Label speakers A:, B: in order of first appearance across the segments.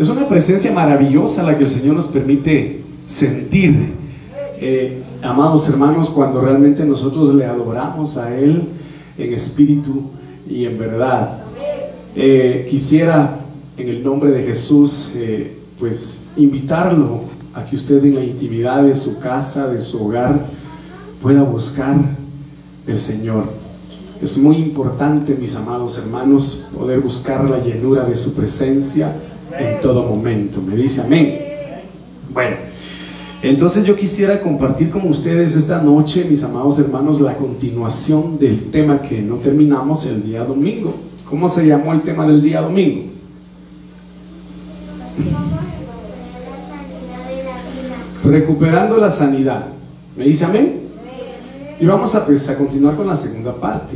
A: Es una presencia maravillosa la que el Señor nos permite sentir, eh, amados hermanos, cuando realmente nosotros le adoramos a Él en espíritu y en verdad. Eh, quisiera, en el nombre de Jesús, eh, pues invitarlo a que usted en la intimidad de su casa, de su hogar, pueda buscar el Señor. Es muy importante, mis amados hermanos, poder buscar la llenura de su presencia en todo momento. Me dice amén. Bueno, entonces yo quisiera compartir con ustedes esta noche, mis amados hermanos, la continuación del tema que no terminamos el día domingo. ¿Cómo se llamó el tema del día domingo? Recuperando la sanidad. ¿Me dice amén? Y vamos a, pues, continuar con la segunda parte.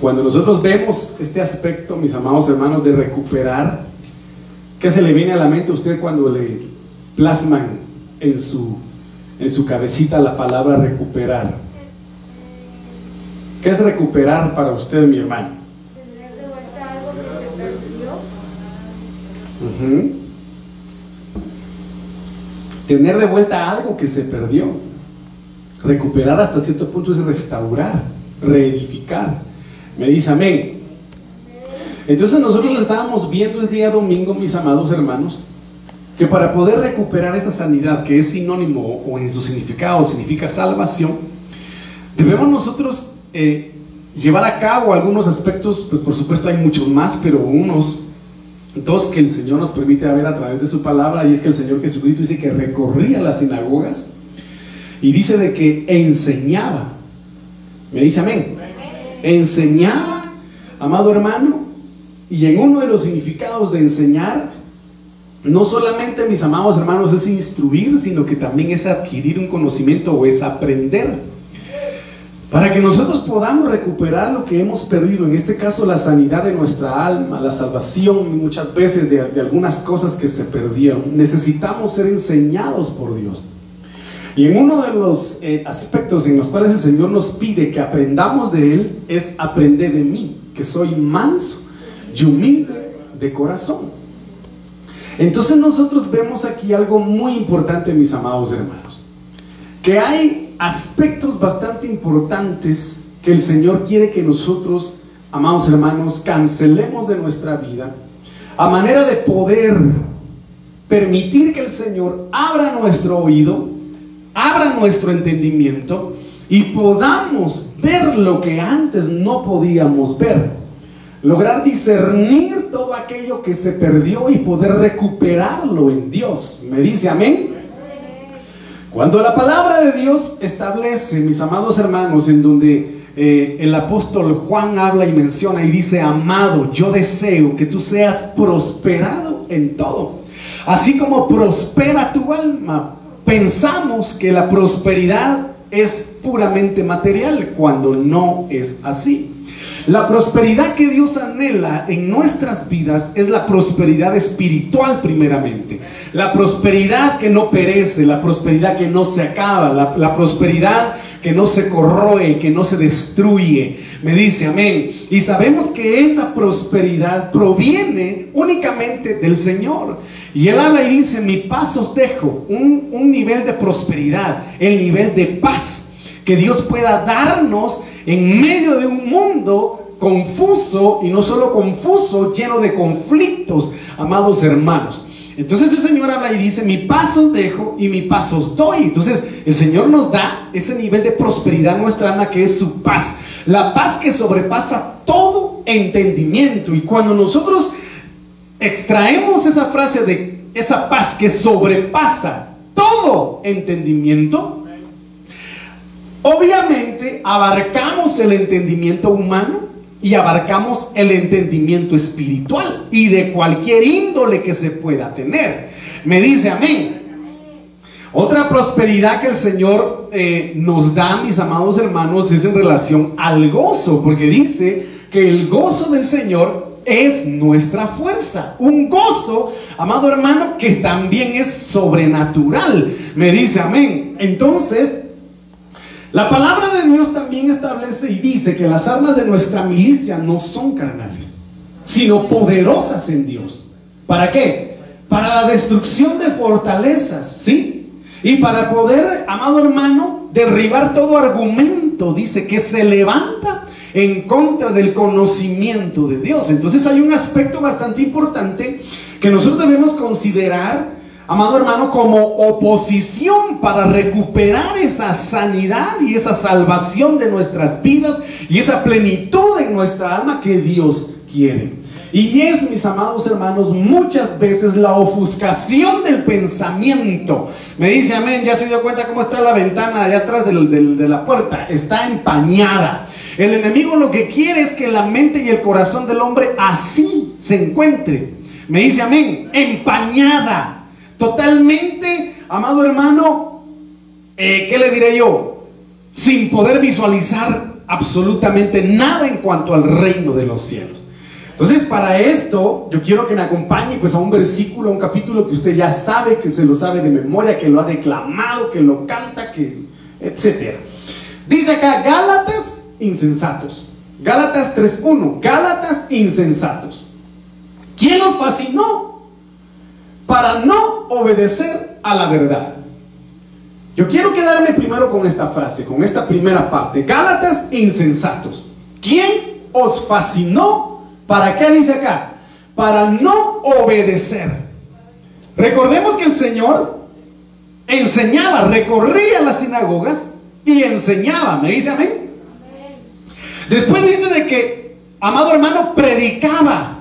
A: Cuando nosotros vemos este aspecto, mis amados hermanos, de recuperar, ¿qué se le viene a la mente a usted cuando le plasman en su, en su cabecita la palabra recuperar? ¿Qué es recuperar para usted, mi hermano?
B: Tener de vuelta algo que se perdió.
A: Tener de vuelta algo que se perdió. Recuperar hasta cierto punto es restaurar, reedificar. Me dice amén. Entonces nosotros estábamos viendo el día domingo, mis amados hermanos, que para poder recuperar esa sanidad, que es sinónimo o en su significado significa salvación, debemos nosotros eh, llevar a cabo algunos aspectos, pues por supuesto hay muchos más, pero unos dos que el Señor nos permite ver a través de su palabra, y es que el Señor Jesucristo dice que recorría las sinagogas y dice de que enseñaba. Me dice amén. Enseñaba, amado hermano, y en uno de los significados de enseñar, no solamente, mis amados hermanos, es instruir, sino que también es adquirir un conocimiento o es aprender. Para que nosotros podamos recuperar lo que hemos perdido, en este caso la sanidad de nuestra alma, la salvación muchas veces de, de algunas cosas que se perdieron, necesitamos ser enseñados por Dios. Y en uno de los eh, aspectos en los cuales el Señor nos pide que aprendamos de Él es aprender de mí, que soy manso y humilde de corazón. Entonces nosotros vemos aquí algo muy importante, mis amados hermanos, que hay aspectos bastante importantes que el Señor quiere que nosotros, amados hermanos, cancelemos de nuestra vida, a manera de poder permitir que el Señor abra nuestro oído, abra nuestro entendimiento y podamos ver lo que antes no podíamos ver. Lograr discernir todo aquello que se perdió y poder recuperarlo en Dios. ¿Me dice amén? Cuando la palabra de Dios establece, mis amados hermanos, en donde eh, el apóstol Juan habla y menciona y dice, amado, yo deseo que tú seas prosperado en todo. Así como prospera tu alma, pensamos que la prosperidad es puramente material cuando no es así. La prosperidad que Dios anhela en nuestras vidas es la prosperidad espiritual primeramente. La prosperidad que no perece, la prosperidad que no se acaba, la, prosperidad que no se corroe, que no se destruye. Me dice amén. Y sabemos que esa prosperidad proviene únicamente del Señor. Y él habla y dice, mi paz os dejo, un, un nivel de prosperidad, el nivel de paz que Dios pueda darnos en medio de un mundo confuso y no solo confuso, lleno de conflictos, amados hermanos. Entonces el Señor habla y dice, mi paz os dejo y mi paz os doy. Entonces el Señor nos da ese nivel de prosperidad nuestra alma que es su paz. La paz que sobrepasa todo entendimiento. Y cuando nosotros extraemos esa frase de esa paz que sobrepasa todo entendimiento, obviamente abarcamos el entendimiento humano y abarcamos el entendimiento espiritual y de cualquier índole que se pueda tener. Me dice amén. Otra prosperidad que el Señor eh, nos da, mis amados hermanos, es en relación al gozo, porque dice que el gozo del Señor es nuestra fuerza. Un gozo, amado hermano, que también es sobrenatural. Me dice amén. Entonces, la palabra de Dios también establece y dice que las armas de nuestra milicia no son carnales, sino poderosas en Dios. ¿Para qué? Para la destrucción de fortalezas, ¿sí? Y para poder, amado hermano, derribar todo argumento, dice, que se levanta en contra del conocimiento de Dios. Entonces hay un aspecto bastante importante que nosotros debemos considerar, amado hermano, como oposición para recuperar esa sanidad y esa salvación de nuestras vidas y esa plenitud en nuestra alma que Dios quiere. Y es, mis amados hermanos, muchas veces la ofuscación del pensamiento. Me dice, amén, ya se dio cuenta cómo está la ventana allá atrás de la puerta. Está empañada. El enemigo lo que quiere es que la mente y el corazón del hombre así se encuentre. Me dice, amén, empañada. Totalmente, amado hermano, eh, ¿qué le diré yo? Sin poder visualizar absolutamente nada en cuanto al reino de los cielos. Entonces, para esto, yo quiero que me acompañe pues a un versículo, a un capítulo que usted ya sabe, que se lo sabe de memoria, que lo ha declamado, que lo canta, que etcétera. Dice acá Gálatas insensatos. Gálatas 3:1, Gálatas insensatos. ¿Quién los fascinó? Para no obedecer a la verdad. Yo quiero quedarme primero con esta frase, con esta primera parte. Gálatas insensatos. ¿Quién os fascinó ¿Para qué dice acá? Para no obedecer. Recordemos que el Señor enseñaba, recorría las sinagogas y enseñaba. ¿Me dice amén? Después dice de que, amado hermano, predicaba.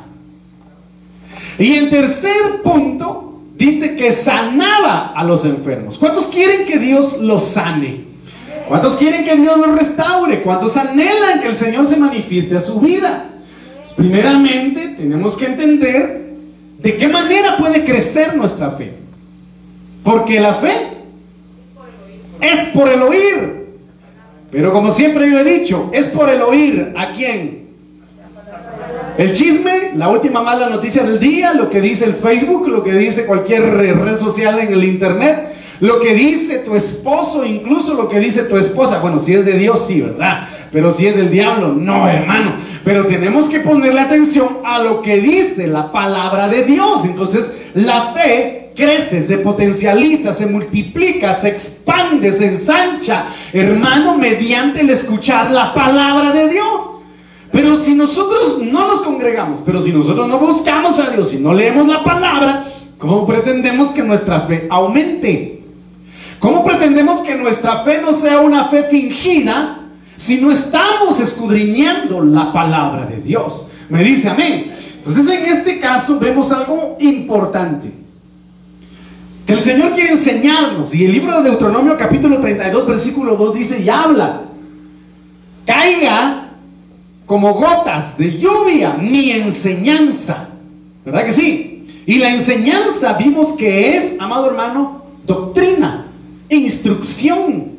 A: Y en tercer punto, dice que sanaba a los enfermos. ¿Cuántos quieren que Dios los sane? ¿Cuántos quieren que Dios los restaure? ¿Cuántos anhelan que el Señor se manifieste a su vida? Primeramente, tenemos que entender de qué manera puede crecer nuestra fe. Porque la fe es por el oír. Pero como siempre yo he dicho, es por el oír. ¿A quién? El chisme, la última mala noticia del día, lo que dice el Facebook, lo que dice cualquier red social en el Internet, lo que dice tu esposo, incluso lo que dice tu esposa. Bueno, si es de Dios, sí, ¿verdad? Pero si es del diablo, no, hermano. Pero tenemos que ponerle atención a lo que dice la palabra de Dios. Entonces, la fe crece, se potencializa, se multiplica, se expande, se ensancha, hermano, mediante el escuchar la palabra de Dios. Pero si nosotros no nos congregamos, pero si nosotros no buscamos a Dios y no leemos la palabra, ¿cómo pretendemos que nuestra fe aumente? ¿Cómo pretendemos que nuestra fe no sea una fe fingida si no estamos escudriñando la palabra de Dios. Me dice amén. Entonces en este caso vemos algo importante. Que el Señor quiere enseñarnos. Y el libro de Deuteronomio capítulo 32 versículo 2 dice y habla. Caiga como gotas de lluvia mi enseñanza. ¿Verdad que sí? Y la enseñanza vimos que es, amado hermano, doctrina, instrucción.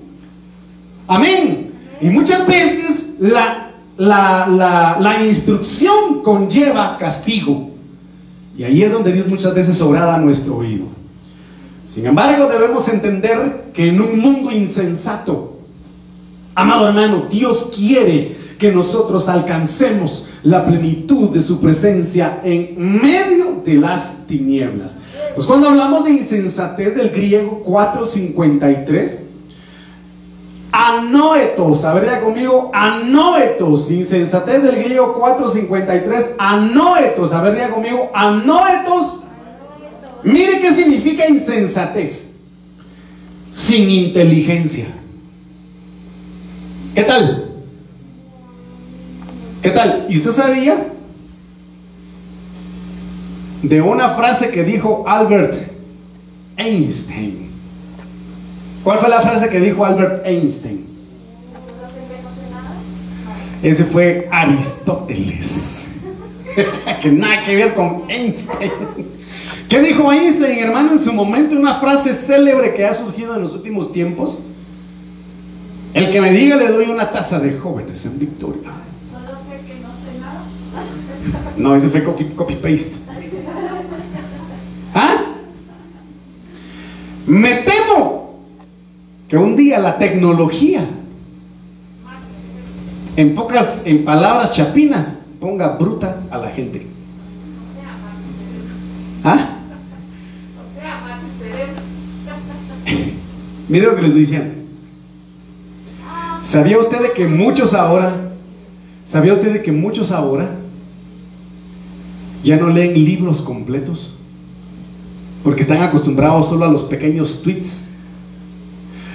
A: Amén. Y muchas veces la, la, instrucción conlleva castigo. Y ahí es donde Dios muchas veces orada a nuestro oído. Sin embargo, debemos entender que en un mundo insensato, amado hermano, Dios quiere que nosotros alcancemos la plenitud de su presencia en medio de las tinieblas. Pues cuando hablamos de insensatez del griego 453, Anoetos, a ver ya conmigo, anoetos, insensatez del griego 453, anoetos, a ver ya conmigo, anoetos. Mire qué significa insensatez. Sin inteligencia. ¿Qué tal? ¿Qué tal? ¿Y usted sabía de una frase que dijo Albert Einstein? ¿Cuál fue la frase que dijo Albert Einstein? Ese fue Aristóteles. que nada que ver con Einstein. ¿Qué dijo Einstein, hermano, en su momento? Una frase célebre que ha surgido en los últimos tiempos. El que me diga le doy una taza de jóvenes en Victoria. No, ese fue copy, copy paste. ¿Ah? Me temo que un día la tecnología, en pocas, en palabras chapinas, ponga bruta a la gente. ¿Ah? Mire lo que les diciendo. ¿Sabía usted de que muchos ahora, sabía usted de que muchos ahora ya no leen libros completos? Porque están acostumbrados solo a los pequeños tweets.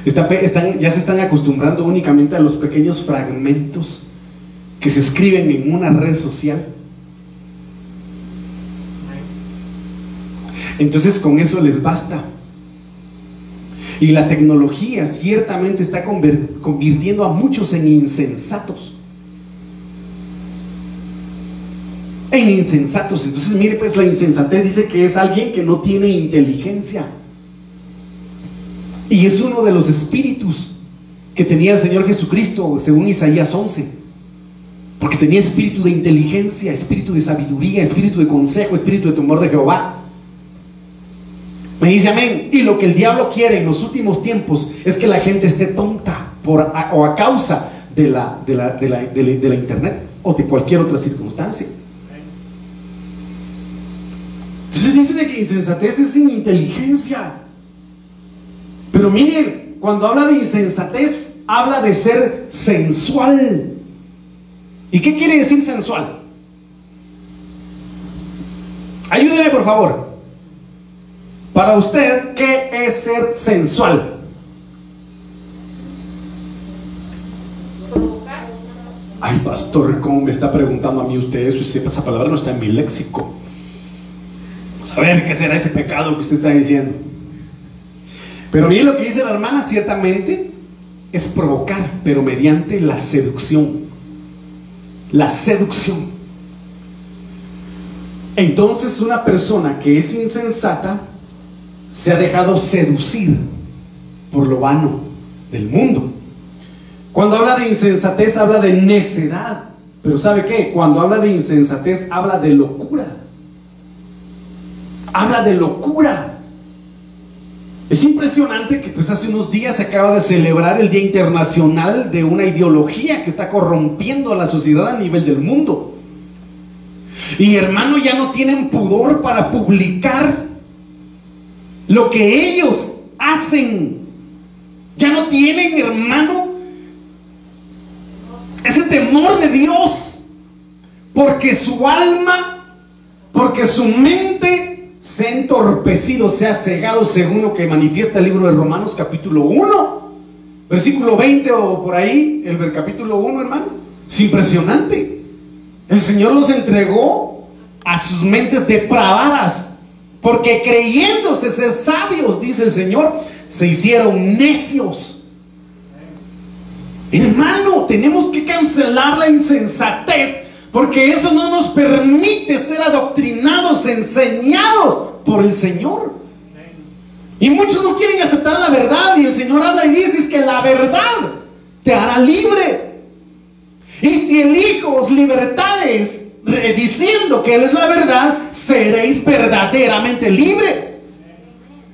A: Ya se están acostumbrando únicamente a los pequeños fragmentos que se escriben en una red social. Entonces con eso les basta. Y la tecnología ciertamente está convirtiendo a muchos en insensatos. En insensatos. Entonces, mire, pues la insensatez dice que es alguien que no tiene inteligencia. Y es uno de los espíritus que tenía el Señor Jesucristo, según Isaías 11. Porque tenía espíritu de inteligencia, espíritu de sabiduría, espíritu de consejo, espíritu de temor de Jehová. Me dice amén. Y lo que el diablo quiere en los últimos tiempos es que la gente esté tonta por, o a causa de la, de, la, de, la, de la internet o de cualquier otra circunstancia. Entonces dice de que insensatez es sin inteligencia. Pero miren, cuando habla de insensatez, habla de ser sensual. ¿Y qué quiere decir sensual? Ayúdeme, por favor. Para usted, ¿qué es ser sensual? Ay, pastor, ¿cómo me está preguntando a mí usted eso? Esa palabra no está en mi léxico. A ver qué será ese pecado que usted está diciendo. Pero bien lo que dice la hermana, ciertamente es provocar, pero mediante la seducción. La seducción. Entonces una persona que es insensata se ha dejado seducir por lo vano del mundo. Cuando habla de insensatez habla de necedad. Pero ¿sabe qué? Cuando habla de insensatez habla de locura. Habla de locura. Es impresionante que pues hace unos días se acaba de celebrar el Día Internacional de una ideología que está corrompiendo a la sociedad a nivel del mundo. Y hermano, ya no tienen pudor para publicar lo que ellos hacen. Ya no tienen, hermano, ese temor de Dios. Porque su alma, porque su mente se ha entorpecido, se ha cegado según lo que manifiesta el libro de Romanos capítulo 1, versículo 20 o por ahí, el capítulo 1, hermano. Es impresionante. El Señor los entregó a sus mentes depravadas porque creyéndose ser sabios, dice el Señor, se hicieron necios. Hermano, tenemos que cancelar la insensatez, porque eso no nos permite ser adoctrinados, enseñados por el Señor. Y muchos no quieren aceptar la verdad, y el Señor habla y dice que la verdad te hará libre. Y si el Hijo os libertades, diciendo que Él es la verdad, seréis verdaderamente libres.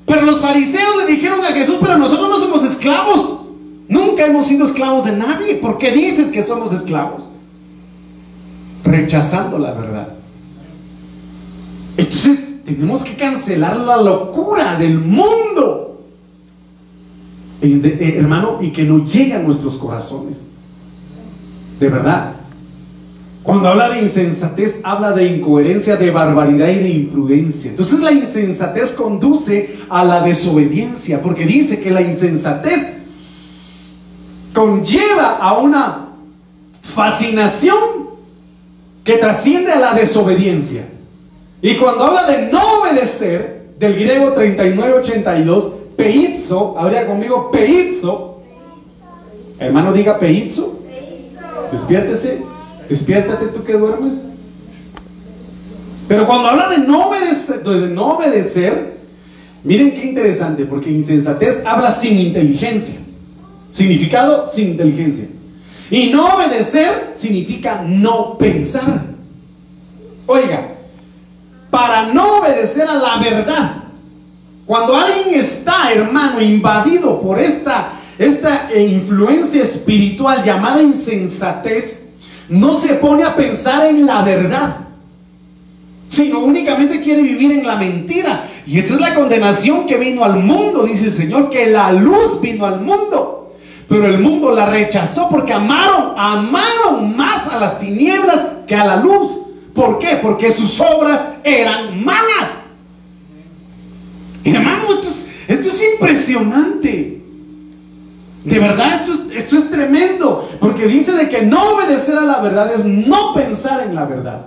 A: Pero los fariseos le dijeron a Jesús, pero nosotros no somos esclavos. Nunca hemos sido esclavos de nadie. ¿Por qué dices que somos esclavos? Rechazando la verdad. Entonces tenemos que cancelar la locura del mundo. Eh, hermano, y que no llegue a nuestros corazones. De verdad. Cuando habla de insensatez, habla de incoherencia, de barbaridad y de imprudencia. Entonces la insensatez conduce a la desobediencia, porque dice que la insensatez conlleva a una fascinación que trasciende a la desobediencia. Y cuando habla de no obedecer, del griego 3982, peizo, habría conmigo peizo. Hermano, diga peizo. Despiértese. Despiértate tú que duermes. Pero cuando habla de no obedecer, de no obedecer, miren qué interesante, porque insensatez habla sin inteligencia. Significado sin inteligencia. Y no obedecer significa no pensar. Oiga, para no obedecer a la verdad, cuando alguien está, hermano, invadido por esta, esta influencia espiritual llamada insensatez, no se pone a pensar en la verdad. sino únicamente quiere vivir en la mentira. Y esta es la condenación que vino al mundo, dice el Señor, que la luz vino al mundo. Pero el mundo la rechazó porque amaron, amaron más a las tinieblas que a la luz. ¿Por qué? Porque sus obras eran malas. Hermano, esto es, impresionante. De verdad, esto es, esto es tremendo. Porque dice de que no obedecer a la verdad es no pensar en la verdad.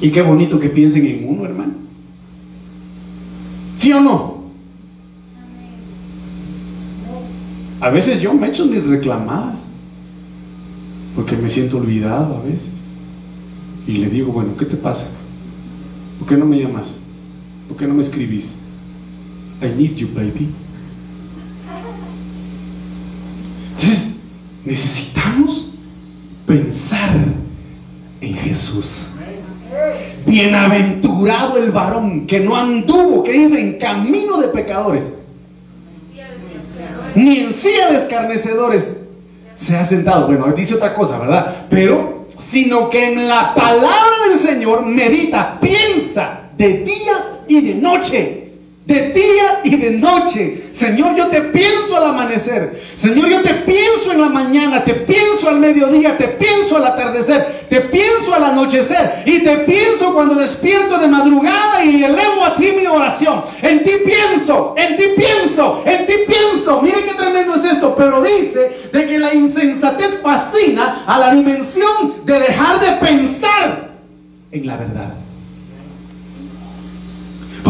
A: Y qué bonito que piensen en uno, hermano. ¿Sí o no? A veces yo me echo mis reclamadas. Porque me siento olvidado a veces. Y le digo, bueno, ¿qué te pasa? ¿Por qué no me llamas? ¿Por qué no me escribís? I need you, baby. Entonces, necesitamos pensar en Jesús. Bienaventurado el varón que no anduvo, que dice, en camino de pecadores, ni en silla de escarnecedores se ha sentado. Bueno, dice otra cosa, ¿verdad? Pero, sino que en la palabra del Señor medita, piensa de día y de noche de día y de noche. Señor, yo te pienso al amanecer. Señor, yo te pienso en la mañana, te pienso al mediodía, te pienso al atardecer, te pienso al anochecer y te pienso cuando despierto de madrugada y elevo a ti mi oración. En ti pienso, en ti pienso, en ti pienso. Mire qué tremendo es esto, pero dice de que la insensatez fascina a la dimensión de dejar de pensar en la verdad.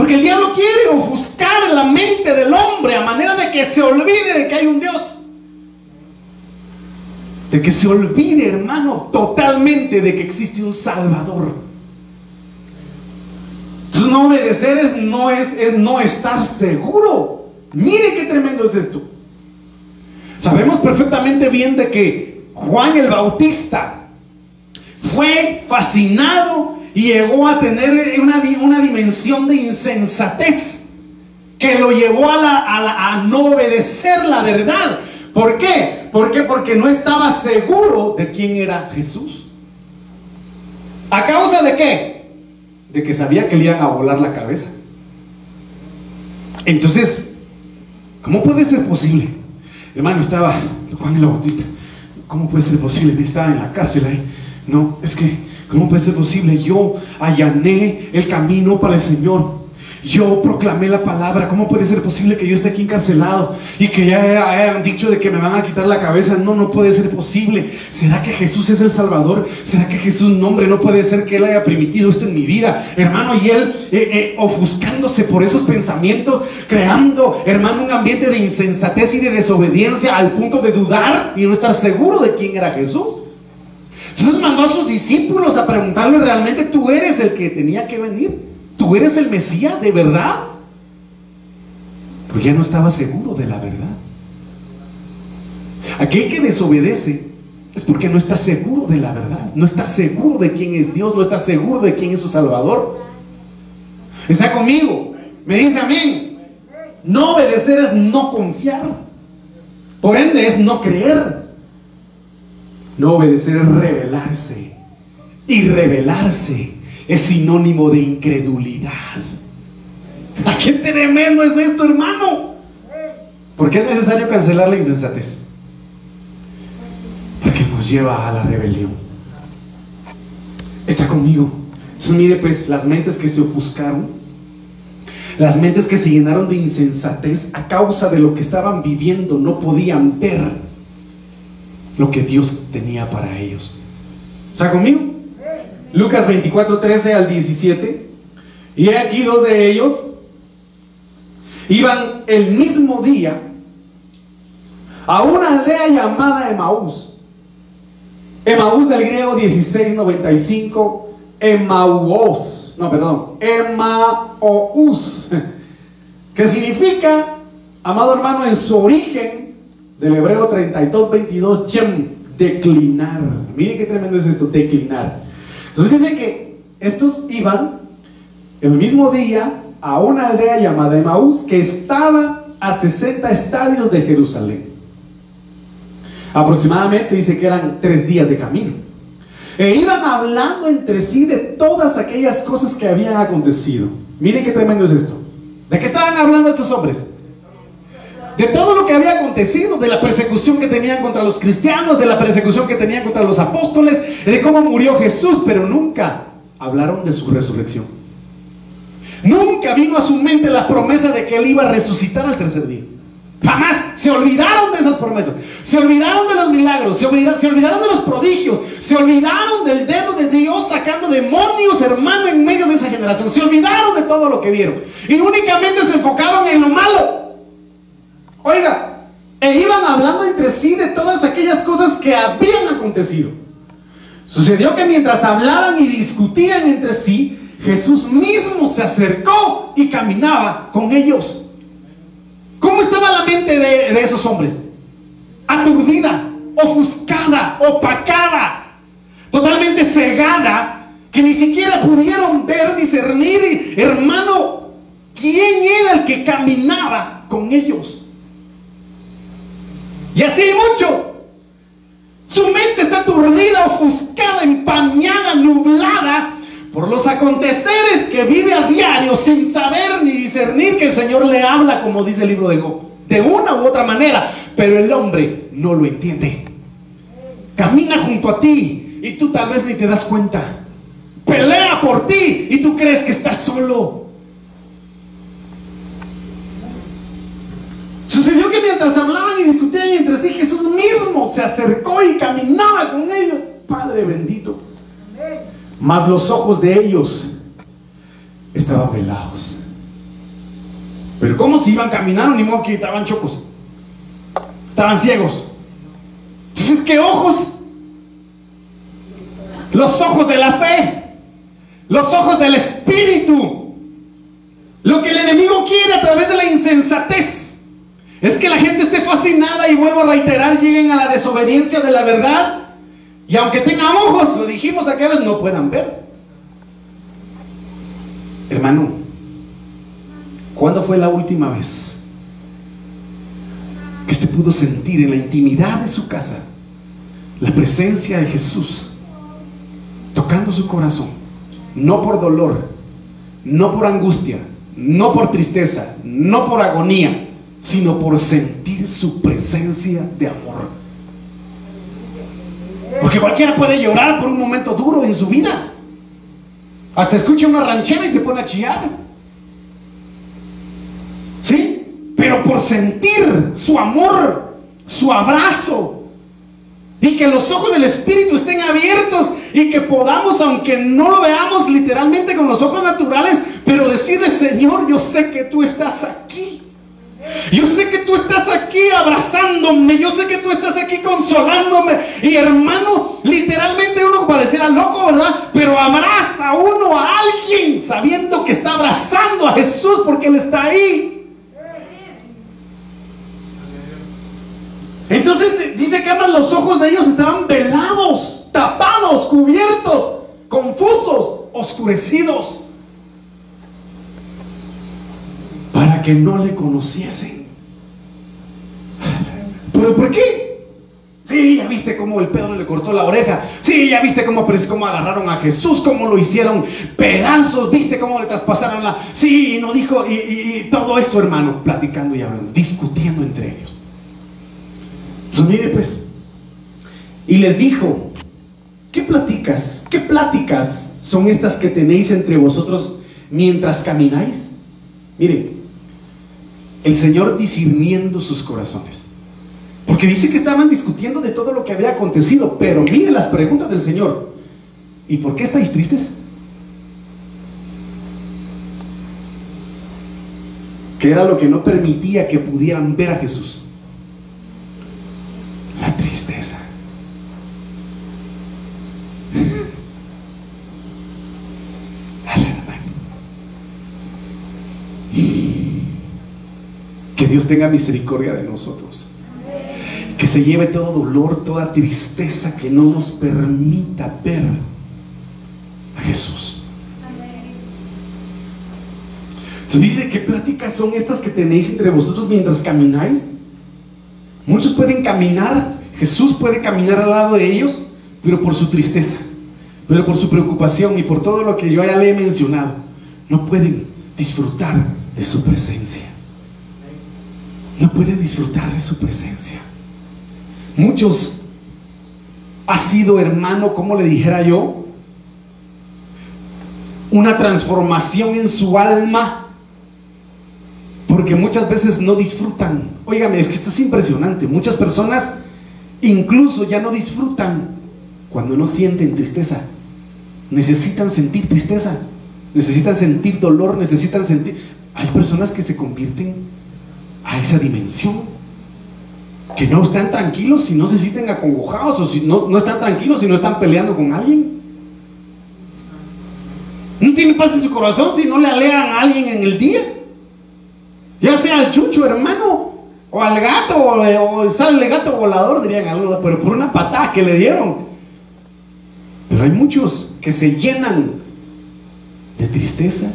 A: Porque el diablo quiere ofuscar la mente del hombre a manera de que se olvide de que hay un Dios. De que se olvide, hermano, totalmente de que existe un Salvador. Entonces, no obedecer es no, es, es no estar seguro. Mire qué tremendo es esto. Sabemos perfectamente bien de que Juan el Bautista fue fascinado y llegó a tener una, una dimensión de insensatez que lo llevó a, a, no obedecer la verdad. ¿Por qué? ¿Por qué? Porque no estaba seguro de quién era Jesús. ¿A causa de qué? De que sabía que le iban a volar la cabeza. Entonces, ¿cómo puede ser posible? Hermano, estaba Juan el Bautista. ¿Cómo puede ser posible? Estaba en la cárcel ahí. No, es que ¿Cómo puede ser posible? Yo allané el camino para el Señor. Yo proclamé la palabra. ¿Cómo puede ser posible que yo esté aquí encarcelado y que ya hayan dicho de que me van a quitar la cabeza? No, no puede ser posible. ¿Será que Jesús es el Salvador? ¿Será que Jesús nombre? No puede ser que Él haya permitido esto en mi vida. Hermano, y Él eh, eh, ofuscándose por esos pensamientos, creando, hermano, un ambiente de insensatez y de desobediencia al punto de dudar y no estar seguro de quién era Jesús. Jesús mandó a sus discípulos a preguntarle realmente, tú eres el que tenía que venir, tú eres el Mesías de verdad. Porque ya no estaba seguro de la verdad. Aquel que desobedece es porque no está seguro de la verdad, no está seguro de quién es Dios, no está seguro de quién es su Salvador. Está conmigo, me dice amén. No obedecer es no confiar. Por ende es no creer. No obedecer es rebelarse. Y rebelarse es sinónimo de incredulidad. ¿A qué tremendo es esto, hermano? ¿Por qué es necesario cancelar la insensatez? Porque nos lleva a la rebelión. Está conmigo. Entonces mire pues las mentes que se ofuscaron, las mentes que se llenaron de insensatez a causa de lo que estaban viviendo, no podían ver lo que Dios tenía para ellos. ¿Está conmigo? Lucas 24, 13 al 17. Y aquí dos de ellos iban el mismo día a una aldea llamada Emaús. Emaús del griego 1695, Emaús, no, perdón, Emaús, que significa, amado hermano, en su origen del hebreo 32, 22, chem, declinar. Miren qué tremendo es esto, declinar. Entonces dice que estos iban el mismo día a una aldea llamada Emaús que estaba a 60 estadios de Jerusalén. Aproximadamente dice que eran tres días de camino. E iban hablando entre sí de todas aquellas cosas que habían acontecido. Miren qué tremendo es esto. ¿De qué estaban hablando estos hombres? De todo lo que había acontecido, de la persecución que tenían contra los cristianos, de la persecución que tenían contra los apóstoles, de cómo murió Jesús, pero nunca hablaron de su resurrección. Nunca vino a su mente la promesa de que él iba a resucitar al tercer día. Jamás se olvidaron de esas promesas. Se olvidaron de los milagros. Se olvidaron, se olvidaron de los prodigios. Se olvidaron del dedo de Dios sacando demonios, hermano, en medio de esa generación. Se olvidaron de todo lo que vieron. Y únicamente se enfocaron en lo malo. Oiga, e iban hablando entre sí de todas aquellas cosas que habían acontecido. Sucedió que mientras hablaban y discutían entre sí, Jesús mismo se acercó y caminaba con ellos. ¿Cómo estaba la mente de, esos hombres? Aturdida, ofuscada, opacada, totalmente cegada, que ni siquiera pudieron ver, discernir, hermano, quién era el que caminaba con ellos. Y así muchos. Su mente está aturdida, ofuscada, empañada, nublada por los aconteceres que vive a diario sin saber ni discernir que el Señor le habla, como dice el libro de Job, de una u otra manera, pero el hombre no lo entiende. Camina junto a ti y tú tal vez ni te das cuenta. Pelea por ti y tú crees que estás solo. Sucedió que mientras y discutían entre sí, Jesús mismo se acercó y caminaba con ellos. Padre bendito. Mas los ojos de ellos estaban velados. Pero ¿cómo si iban caminando? Ni modo que estaban chocos. Estaban ciegos. Entonces, ¿qué ojos? Los ojos de la fe. Los ojos del espíritu. Lo que el enemigo quiere a través de la insensatez es que la gente esté fascinada y vuelvo a reiterar, lleguen a la desobediencia de la verdad y aunque tengan ojos, lo dijimos aquella vez, no puedan ver. Hermano, ¿cuándo fue la última vez que usted pudo sentir en la intimidad de su casa la presencia de Jesús tocando su corazón? No por dolor, no por angustia, no por tristeza, no por agonía, sino por sentir su presencia de amor. Porque cualquiera puede llorar por un momento duro en su vida. Hasta escucha una ranchera y se pone a chillar. ¿Sí? Pero por sentir su amor, su abrazo, y que los ojos del Espíritu estén abiertos y que podamos, aunque no lo veamos literalmente con los ojos naturales, pero decirle, Señor, yo sé que tú estás aquí. Yo sé que tú estás aquí abrazándome, yo sé que tú estás aquí consolándome. Y hermano, literalmente uno pareciera loco, ¿verdad? Pero abraza uno a alguien sabiendo que está abrazando a Jesús porque Él está ahí. Entonces dice que los ojos de ellos estaban velados, tapados, cubiertos, confusos, oscurecidos. para que no le conociesen. ¿Pero por qué? Sí, ya viste cómo el Pedro le cortó la oreja. Sí, ya viste cómo, cómo agarraron a Jesús, cómo lo hicieron pedazos. Viste cómo le traspasaron la. Sí, y no dijo. Y, todo esto, hermano, platicando y hablando, discutiendo entre ellos. Mire, pues. Y les dijo: ¿Qué platicas? ¿Qué pláticas son estas que tenéis entre vosotros mientras camináis? Miren, el Señor discerniendo sus corazones. Porque dice que estaban discutiendo de todo lo que había acontecido, pero mire las preguntas del Señor. ¿Y por qué estáis tristes? Que era lo que no permitía que pudieran ver a Jesús. La tristeza. Dios tenga misericordia de nosotros. Que se lleve todo dolor, toda tristeza que no nos permita ver a Jesús. Entonces dice, ¿qué pláticas son estas que tenéis entre vosotros mientras camináis? Muchos pueden caminar, Jesús puede caminar al lado de ellos, pero por su tristeza. pero por su preocupación y por todo lo que yo ya le he mencionado, no pueden disfrutar de su presencia. No pueden disfrutar de su presencia. Muchos ha sido, hermano, como le dijera yo, una transformación en su alma, porque muchas veces no disfrutan. Óigame, es que esto es impresionante. Muchas personas incluso ya no disfrutan cuando no sienten tristeza. Necesitan sentir tristeza, necesitan sentir dolor, necesitan sentir... Hay personas que se convierten a esa dimensión, que no están tranquilos si no se sienten acongojados o si no, no están tranquilos si no están peleando con alguien. No tiene paz en su corazón si no le alegan a alguien en el día. Ya sea al chucho, hermano, o al gato, o, sale el gato volador, dirían algo, pero por una patada que le dieron. Pero hay muchos que se llenan de tristeza,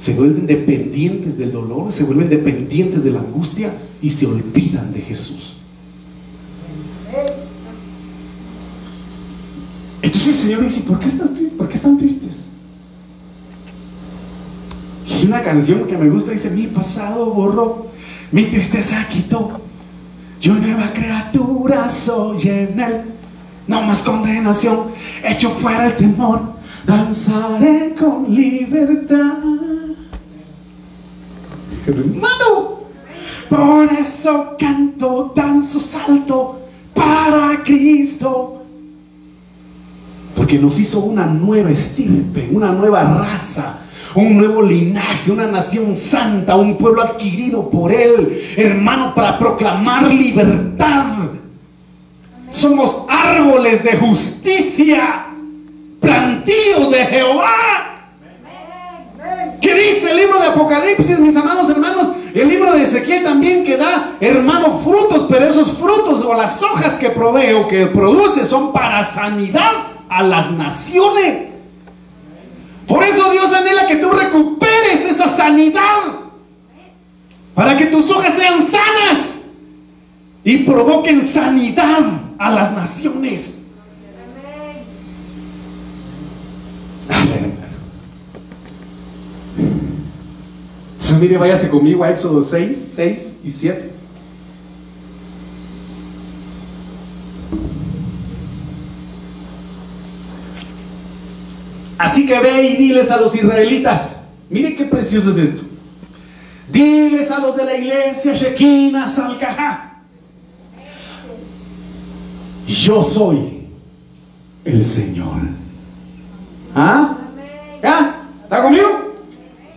A: se vuelven dependientes del dolor, se vuelven dependientes de la angustia y se olvidan de Jesús. Entonces el Señor dice, ¿por qué, estás triste? ¿por qué están tristes? Y hay una canción que me gusta, dice, mi pasado borró, mi tristeza quitó, yo nueva criatura soy en él, no más condenación, hecho fuera el temor, danzaré con libertad. Hermano, por eso canto, danzo, salto para Cristo. Porque nos hizo una nueva estirpe, una nueva raza, un nuevo linaje, una nación santa, un pueblo adquirido por Él, hermano, para proclamar libertad. Somos árboles de justicia, plantíos de Jehová. ¿Qué dice el libro de Apocalipsis, mis amados hermanos? El libro de Ezequiel también que da, hermano, frutos, pero esos frutos o las hojas que provee o que produce son para sanidad a las naciones. Por eso Dios anhela que tú recuperes esa sanidad. Para que tus hojas sean sanas y provoquen sanidad a las naciones. Entonces, mire, váyase conmigo a Éxodo 6, 6 y 7. Así que ve y diles a los israelitas, mire qué precioso es esto. Diles a los de la iglesia Shekinah Salcajá. Yo soy el Señor. ¿Ah? ¿Ya? ¿Está conmigo?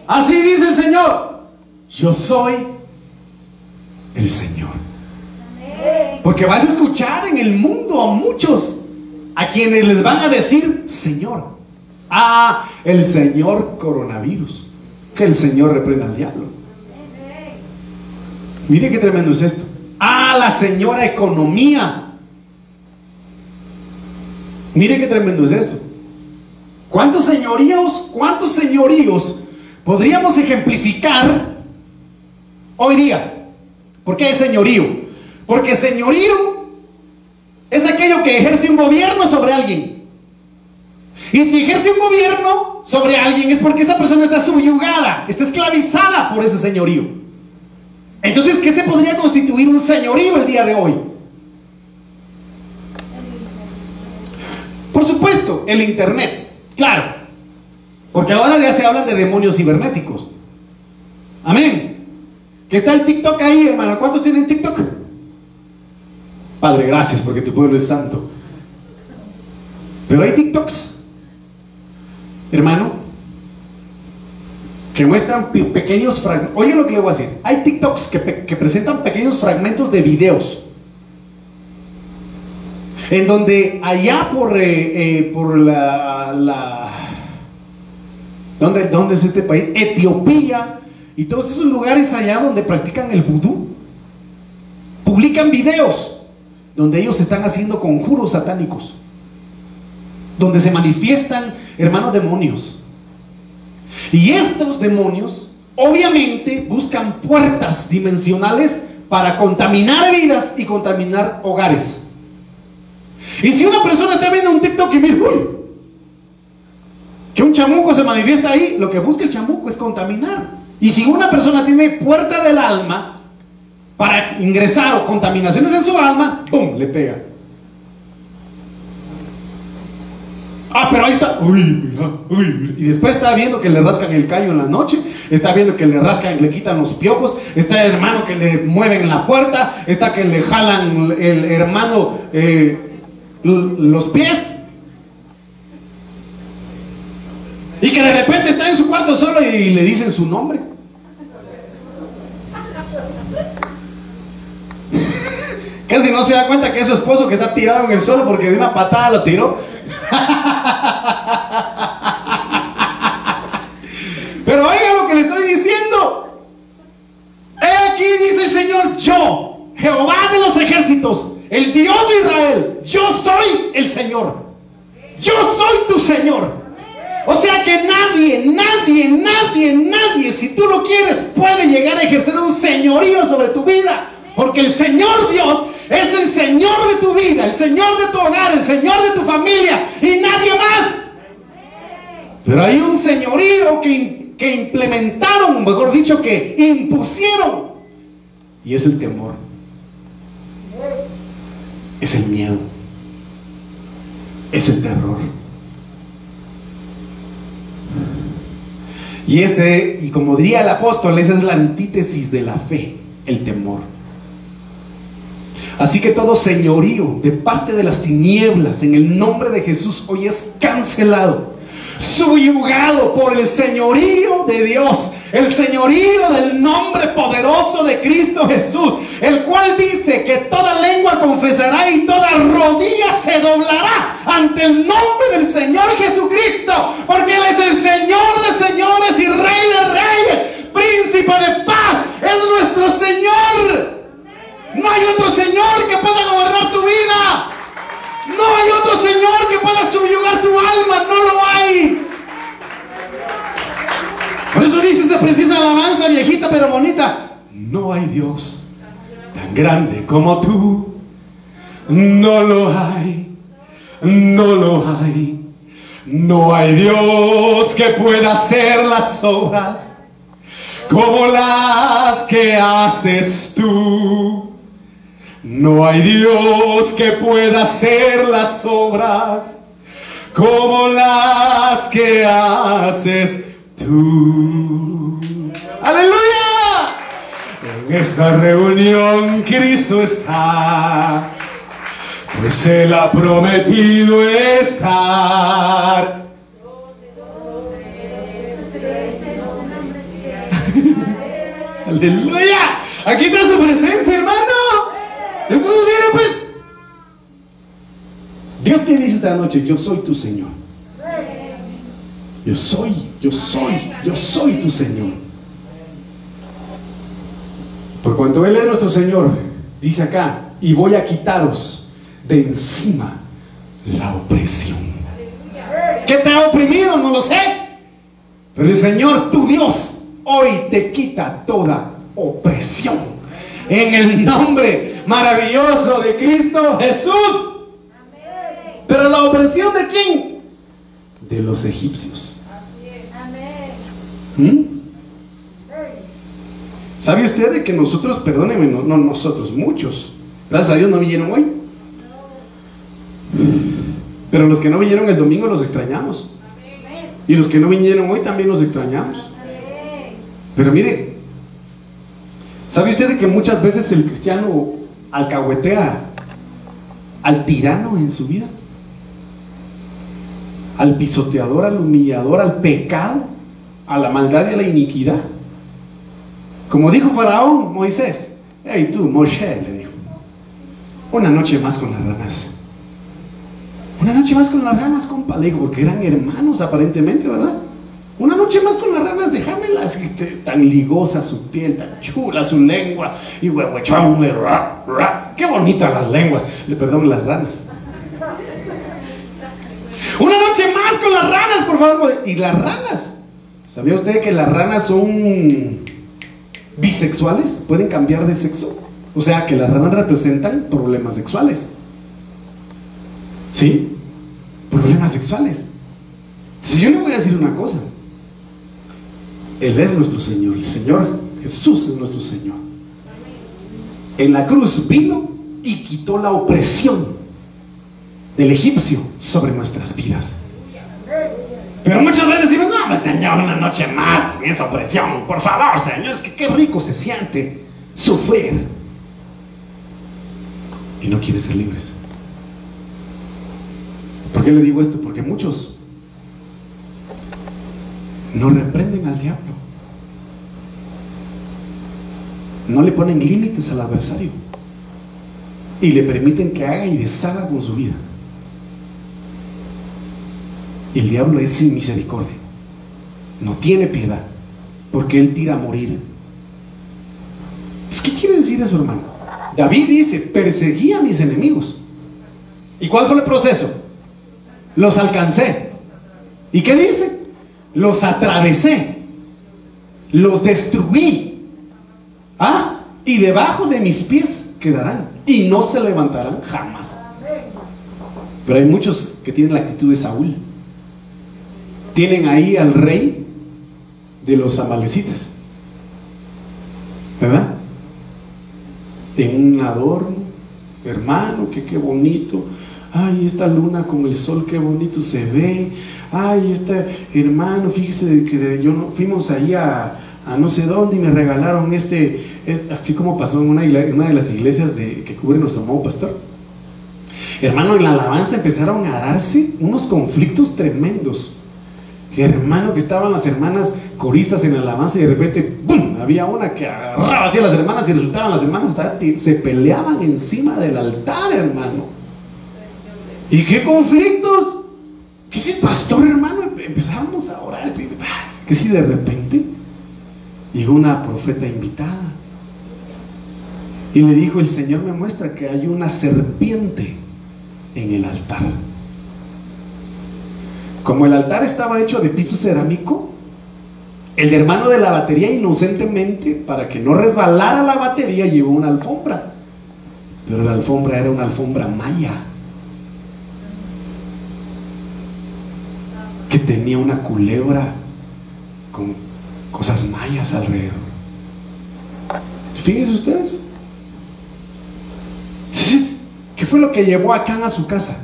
A: Así dice el Señor. Yo soy el Señor. Porque vas a escuchar en el mundo a muchos a quienes les van a decir Señor. Ah, el Señor coronavirus. Que el Señor reprenda al diablo. Mire qué tremendo es esto. Ah, la señora economía. Mire qué tremendo es eso. ¿Cuántos señoríos, cuántos señoríos podríamos ejemplificar hoy día? ¿Por qué es señorío? Porque señorío es aquello que ejerce un gobierno sobre alguien. Y si ejerce un gobierno sobre alguien es porque esa persona está subyugada, está esclavizada por ese señorío. Entonces, ¿qué se podría constituir un señorío el día de hoy? Por supuesto, el Internet, claro. Porque ahora ya se hablan de demonios cibernéticos. Amén. Que está el TikTok ahí, hermano. ¿Cuántos tienen TikTok? Padre, gracias porque tu pueblo es santo. Pero hay TikToks, hermano, que muestran pequeños fragmentos. Oye lo que le voy a decir. Hay TikToks que, presentan pequeños fragmentos de videos. En donde allá por, eh, eh, por la... la ¿dónde, ¿Dónde es este país? Etiopía y todos esos lugares allá donde practican el vudú. Publican videos donde ellos están haciendo conjuros satánicos. Donde se manifiestan, hermanos, demonios. Y estos demonios obviamente buscan puertas dimensionales para contaminar vidas y contaminar hogares. Y si una persona está viendo un TikTok y mira, que un chamuco se manifiesta ahí, lo que busca el chamuco es contaminar. Y si una persona tiene puerta del alma para ingresar o contaminaciones en su alma, ¡pum! le pega. Ah, pero ahí está. Uy, mira, uy. Y después está viendo que le rascan el callo en la noche. Está viendo que le rascan, le quitan los piojos. Está el hermano que le mueven la puerta. Está que le jalan el hermano eh, los pies. Y que de repente está en su cuarto solo y le dicen su nombre. Casi no se da cuenta que es su esposo que está tirado en el suelo porque de una patada lo tiró. Pero oiga lo que le estoy diciendo. Aquí dice el Señor, yo, Jehová de los ejércitos, el Dios de Israel, yo soy el Señor. Yo soy tu Señor. O sea que nadie, nadie, nadie, nadie, si tú lo quieres, puede llegar a ejercer un señorío sobre tu vida. Porque el Señor Dios es el Señor de tu vida, el Señor de tu hogar, el Señor de tu familia y nadie más. Pero hay un señorío que, que implementaron, mejor dicho, que impusieron. Y es el temor. Es el miedo. Es el terror. Y ese, y como diría el apóstol, esa es la antítesis de la fe, el temor. Así que todo señorío de parte de las tinieblas en el nombre de Jesús hoy es cancelado, subyugado por el señorío de Dios, el señorío del nombre poderoso de Cristo Jesús, el cual dice que toda lengua confesará y toda rodilla se doblará ante el nombre del Señor Jesucristo, porque Él es el Señor de señores y Rey de reyes, príncipe de paz, es nuestro Señor. No hay otro Señor que pueda gobernar tu vida. No hay otro Señor que pueda subyugar tu alma. No lo hay. Por eso dice esa preciosa alabanza viejita pero bonita. No hay Dios tan grande como tú. No lo hay. No lo hay. No hay Dios que pueda hacer las obras como las que haces tú. No hay Dios que pueda hacer las obras como las que haces tú. Aleluya. En esta reunión Cristo está, pues Él ha prometido estar. Aleluya. Aquí está su presencia, hermano. Entonces, mira, pues. Dios te dice esta noche, yo soy tu Señor. Yo soy, yo soy, yo soy tu Señor. Por cuanto Él es nuestro Señor, dice acá, y voy a quitaros de encima la opresión. ¿Qué te ha oprimido? No lo sé. Pero el Señor, tu Dios, hoy te quita toda opresión. En el nombre maravilloso de Cristo Jesús. Pero la opresión de quién? De los egipcios. ¿Mm? ¿Sabe usted de que nosotros, perdóneme, no, no nosotros, muchos, gracias a Dios no vinieron hoy? Pero los que no vinieron el domingo los extrañamos. Y los que no vinieron hoy también los extrañamos. Pero mire, ¿sabe usted de que muchas veces el cristiano alcahuetea al tirano en su vida? Al pisoteador, al humillador, al pecado, a la maldad y a la iniquidad. Como dijo Faraón, Moisés, hey tú, Moshe, le dijo, una noche más con las ranas. Una noche más con las ranas, compa, le dijo, porque eran hermanos aparentemente, ¿verdad? Una noche más con las ranas, déjamelas, esté tan ligosa su piel, tan chula su lengua, y huehuechón, ra, ra. qué bonitas las lenguas, le perdón, las ranas. Una noche más con las ranas, por favor. Y las ranas, ¿sabía usted que las ranas son bisexuales? Pueden cambiar de sexo. O sea que las ranas representan problemas sexuales. ¿Sí? Problemas sexuales. Si yo le voy a decir una cosa, Él es nuestro Señor, el Señor Jesús es nuestro Señor. En la cruz vino y quitó la opresión del egipcio sobre nuestras vidas. Pero muchas veces decimos, no, pues, Señor, una noche más con esa opresión. Por favor, Señor, es que qué rico se siente sufrir. Y no quiere ser libres. ¿Por qué le digo esto? Porque muchos no reprenden al diablo. No le ponen límites al adversario. Y le permiten que haga y deshaga con su vida. El diablo es sin misericordia. No tiene piedad. Porque él tira a morir. ¿Qué quiere decir eso, hermano? David dice, perseguí a mis enemigos. ¿Y cuál fue el proceso? Los alcancé. ¿Y qué dice? Los atravesé. Los destruí. ¿Ah? Y debajo de mis pies quedarán. Y no se levantarán jamás. Pero hay muchos que tienen la actitud de Saúl. Tienen ahí al rey de los amalecitas. ¿Verdad? En un adorno, hermano, que qué bonito. Ay, esta luna con el sol, qué bonito se ve. Ay, este hermano, fíjese que yo no, fuimos ahí a, no sé dónde y me regalaron este, así como pasó en una, de las iglesias de, que cubre nuestro amado pastor. Hermano, en la alabanza empezaron a darse unos conflictos tremendos. Hermano, que estaban las hermanas coristas en la alabanza y de repente. Había una que agarraba así a las hermanas y resultaban las hermanas, se peleaban encima del altar, hermano. ¿Y qué conflictos? ¿Qué si pastor, hermano? Empezamos a orar. Que si de repente llegó una profeta invitada y le dijo, el Señor me muestra que hay una serpiente en el altar. Como el altar estaba hecho de piso cerámico, el hermano de la batería inocentemente, para que no resbalara la batería, llevó una alfombra. Pero la alfombra era una alfombra maya. Que tenía una culebra con cosas mayas alrededor. Fíjense ustedes. ¿Qué fue lo que llevó a Acán a su casa?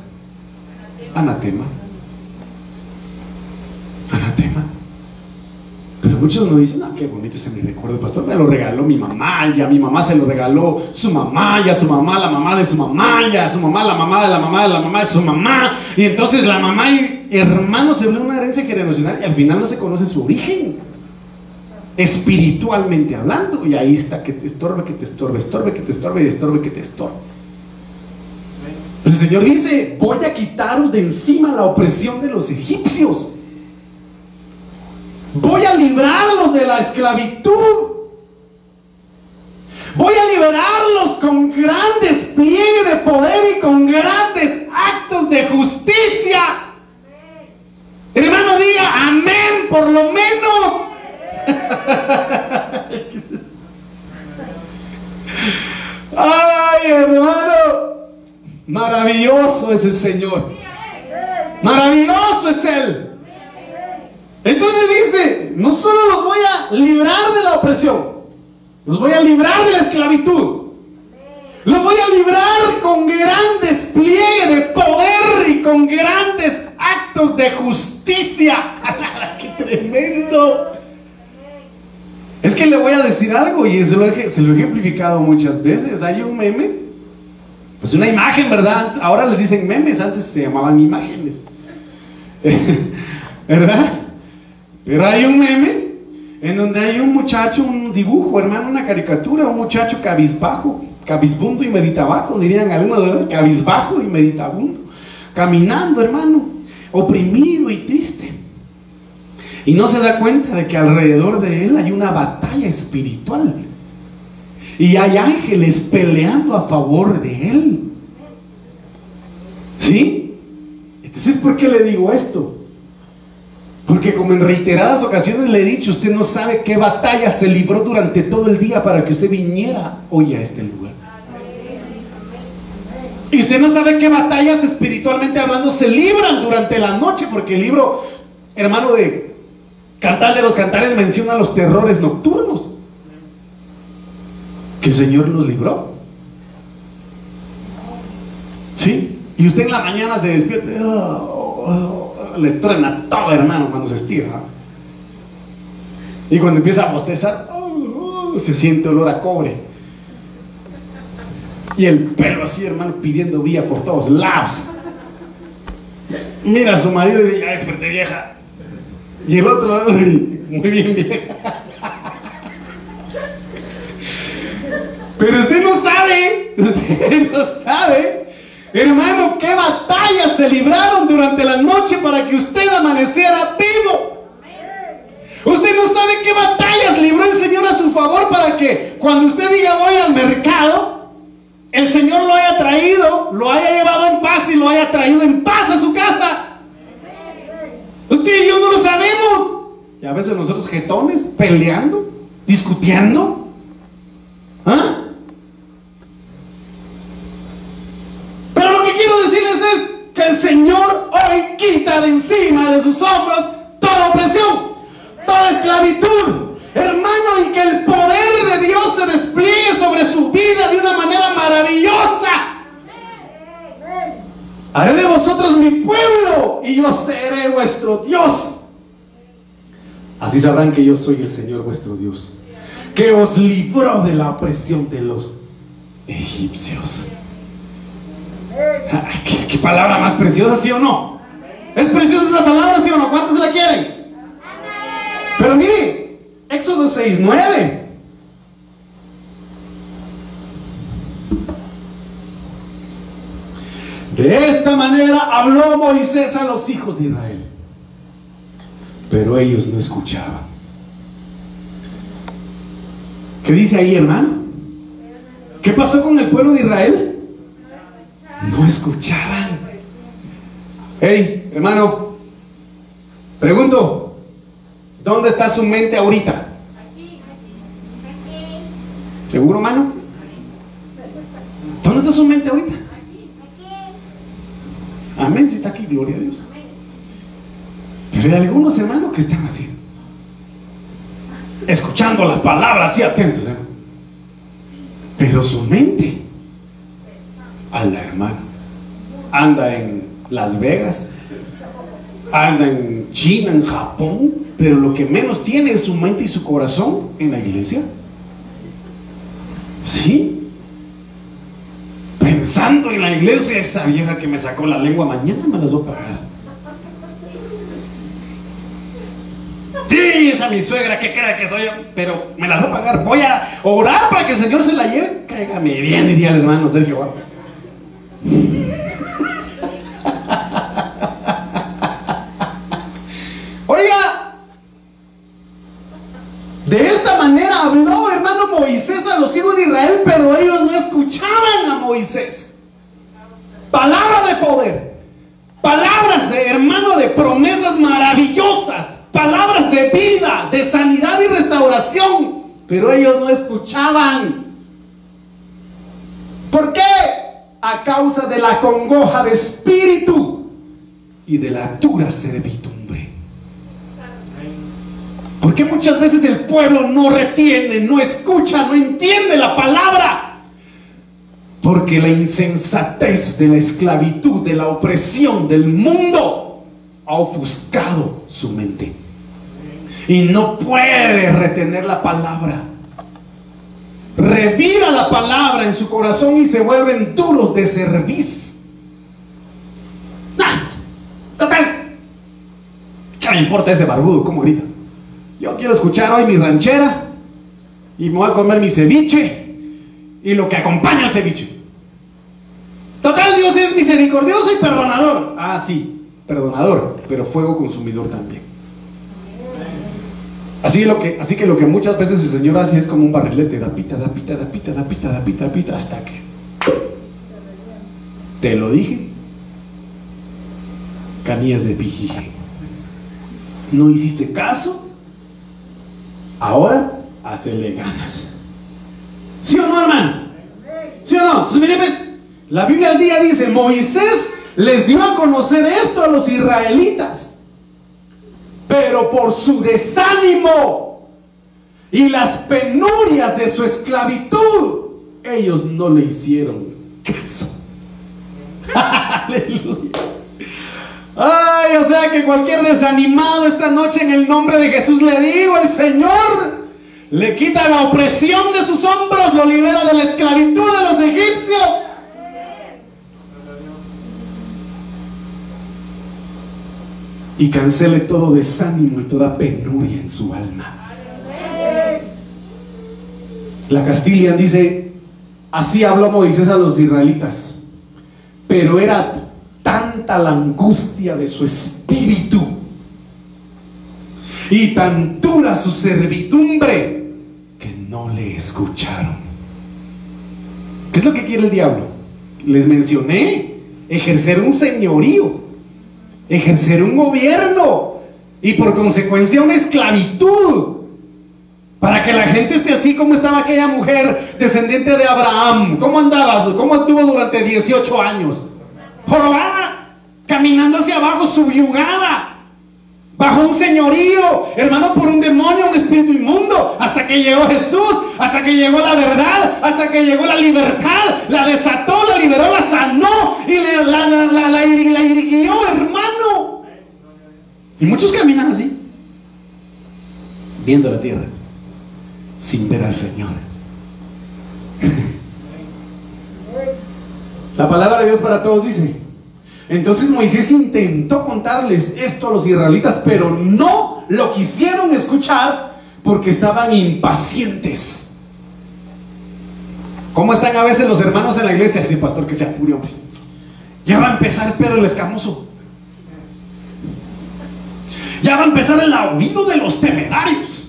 A: Anatema. muchos nos dicen, ah, qué bonito ese mi recuerdo, pastor, me lo regaló mi mamá, y a mi mamá se lo regaló su mamá, y a su mamá la mamá de su mamá, y a su mamá la mamá de la mamá de la mamá de su mamá, y entonces la mamá y hermanos ven una herencia generacional y al final no se conoce su origen, espiritualmente hablando, y ahí está, que te estorbe, que te estorbe, estorbe, que te estorbe, estorbe, que te estorbe. El Señor dice, voy a quitaros de encima la opresión de los egipcios. Voy a librarlos de la esclavitud. Voy a liberarlos con gran despliegue de poder y con grandes actos de justicia. Diga amén, por lo menos. Ay, hermano, maravilloso es el Señor. Maravilloso es Él. Entonces dice, no solo los voy a librar de la opresión, los voy a librar de la esclavitud. Los voy a librar con gran despliegue de poder y con grandes de justicia. ¡Qué tremendo! Es que le voy a decir algo y se lo, se he ejemplificado muchas veces. Hay un meme, pues una imagen, ¿verdad? Ahora le dicen memes, antes se llamaban imágenes. ¿Verdad? Pero hay un meme en donde hay un muchacho, un dibujo, hermano, una caricatura, un muchacho cabizbajo, cabizbundo y meditabajo, dirían algunos, cabizbajo y meditabundo, caminando, hermano, oprimido y triste. Y no se da cuenta de que alrededor de él hay una batalla espiritual. Y hay ángeles peleando a favor de él. ¿Sí? Entonces, ¿por qué le digo esto? Porque como en reiteradas ocasiones le he dicho, usted no sabe qué batalla se libró durante todo el día para que usted viniera hoy a este lugar. Y usted no sabe qué batallas espiritualmente hablando se libran durante la noche, porque el libro hermano, de Cantar de los Cantares menciona los terrores nocturnos que el Señor nos libró. ¿Sí? Y usted en la mañana se despierta, oh, oh, oh, le truena todo, hermano, cuando se estira. Y cuando empieza a bostezar, se siente olor a cobre. Y el pelo así, hermano, pidiendo vía por todos lados. Mira a su marido y dice, ya desperté vieja. Y el otro, muy bien vieja. Pero usted no sabe, usted no sabe, hermano, qué batallas se libraron durante la noche para que usted amaneciera vivo. Usted no sabe qué batallas libró el Señor a su favor para que cuando usted diga voy al mercado, el Señor lo haya traído, lo haya llevado en paz y lo haya traído en paz a su casa. Usted y yo no lo sabemos. Y a veces nosotros jetones, peleando, discutiendo. ¿Ah? Pero lo que quiero decirles es que el Señor hoy quita de encima de sus hombros toda opresión, toda esclavitud. Hermano, y que el poder de Dios se despliegue sobre su vida de una manera maravillosa. Haré de vosotros mi pueblo y yo seré vuestro Dios. Así sabrán que yo soy el Señor vuestro Dios, que os libró de la opresión de los egipcios. ¿Qué, palabra más preciosa, sí o no? ¿Es preciosa esa palabra, sí o no? ¿Cuántos la quieren? Pero mire, Éxodo 6, 9. De esta manera habló Moisés a los hijos de Israel pero ellos no escuchaban. ¿Qué dice ahí, hermano? ¿Qué pasó con el pueblo de Israel? No escuchaban. Hey, hermano, pregunto, ¿dónde está su mente ahorita? ¿Seguro, hermano? ¿Dónde está su mente ahorita? Amén, si está aquí, gloria a Dios. Pero hay algunos hermanos que están así, escuchando las palabras así atentos. ¿eh? Pero su mente, a la hermana, anda en Las Vegas, anda en China, en Japón, pero lo que menos tiene es su mente y su corazón en la iglesia. ¿Sí? Pensando en la iglesia, esa vieja que me sacó la lengua, mañana me las voy a pagar. Sí, esa mi suegra que crea que soy yo, pero me la voy a pagar. Voy a orar para que el Señor se la lleve. Cáigame bien, diría el hermano Sergio. Oiga, de esta manera habló hermano Moisés a los hijos de Israel, pero ellos Moisés. Palabra de poder, palabras de hermano de promesas maravillosas palabras de vida, de sanidad y restauración, pero ellos no escuchaban. ¿Por qué? A causa de la congoja de espíritu y de la dura servidumbre. Porque muchas veces el pueblo no retiene, no escucha, no entiende la palabra. Porque la insensatez de la esclavitud, de la opresión del mundo, ha ofuscado su mente. Y no puede retener la palabra. Revira la palabra en su corazón y se vuelven duros de servicio. Ah, total. ¿Qué me importa ese barbudo? como grita? Yo quiero escuchar hoy mi ranchera y me voy a comer mi ceviche y lo que acompaña al ceviche. Total, Dios es misericordioso y perdonador. Ah, sí, perdonador, pero fuego consumidor también. Así, lo que, así que lo que muchas veces el Señor hace es como un barrilete, da pita, da pita, da pita, da pita, da pita, da pita, hasta que te lo dije, canillas de pijije. No hiciste caso, ahora hacele ganas. ¿Sí o no, hermano? ¿Sí o no? Pues, la Biblia al día dice, Moisés les dio a conocer esto a los israelitas. pero por su desánimo y las penurias de su esclavitud, ellos no le hicieron caso. Aleluya. Ay, o sea que cualquier desanimado esta noche en el nombre de Jesús le digo, el Señor le quita la opresión de sus hombros, lo libera de la esclavitud de los egipcios. Y cancele todo desánimo y toda penuria en su alma. La Castilla dice, así habló Moisés a los israelitas, pero era tanta la angustia de su espíritu y tan dura su servidumbre no le escucharon. ¿Qué es lo que quiere el diablo? Les mencioné, ejercer un señorío, ejercer un gobierno y por consecuencia una esclavitud. Para que la gente esté así como estaba aquella mujer descendiente de Abraham. ¿Cómo andaba? ¿Cómo estuvo durante 18 años? jorobada, caminando hacia abajo, subyugada, bajo un señorío, hermano, por un demonio, un espíritu inmundo, hasta que llegó Jesús, hasta que llegó la verdad, hasta que llegó la libertad, la desató, la liberó, la sanó y la, la, la irguió, hermano. Y muchos caminan así, viendo la tierra, sin ver al Señor. La palabra de Dios para todos dice. Entonces Moisés intentó contarles esto a los israelitas, pero no lo quisieron escuchar porque estaban impacientes. ¿Cómo están a veces los hermanos en la iglesia? Sí, pastor, que se apure, hombre. Ya va a empezar pero el escamoso. Ya va a empezar el oído de los temerarios.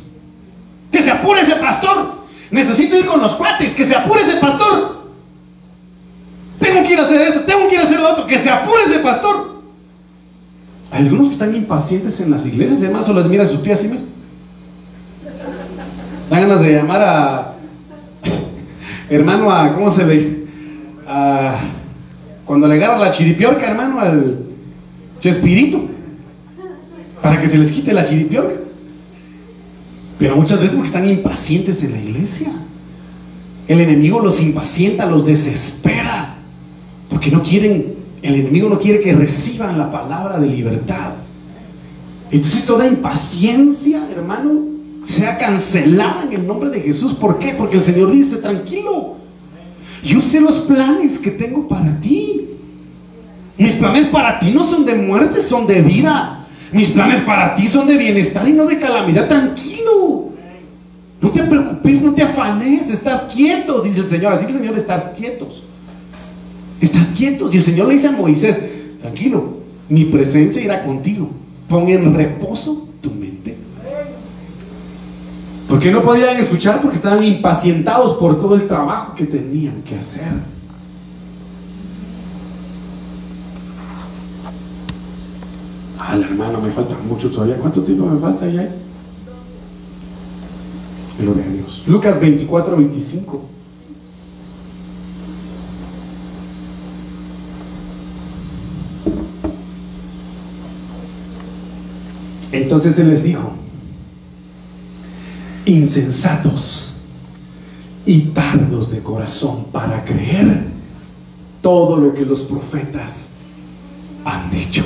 A: Que se apure ese pastor. Necesito ir con los cuates. Que se apure ese pastor. Que a hacer esto, tengo que ir a hacer lo otro, que se apure ese pastor. Hay algunos que están impacientes en las iglesias, además, o les mira sus pies así, ¿me? Dan ganas de llamar a hermano a, ¿cómo se le? A, cuando le agarra la chiripiorca, hermano, al chespirito, para que se les quite la chiripiorca. Pero muchas veces porque están impacientes en la iglesia. El enemigo los impacienta, los desespera. Porque no quieren, el enemigo no quiere que reciban la palabra de libertad. Entonces toda impaciencia, hermano, sea cancelada en el nombre de Jesús. ¿Por qué? Porque el Señor dice, tranquilo, yo sé los planes que tengo para ti. Mis planes para ti no son de muerte, son de vida. Mis planes para ti son de bienestar y no de calamidad. Tranquilo. No te preocupes, no te afanes, está quieto, dice el Señor. Así que, Señor, estar quietos. Están quietos. Y el Señor le dice a Moisés, tranquilo, mi presencia irá contigo. Pon en reposo tu mente. Porque no podían escuchar porque estaban impacientados por todo el trabajo que tenían que hacer. Ah, hermano, me falta mucho todavía. ¿Cuánto tiempo me falta ya? Gloria a Dios. Lucas 24, 25. Entonces Él les dijo, insensatos y tardos de corazón para creer todo lo que los profetas han dicho.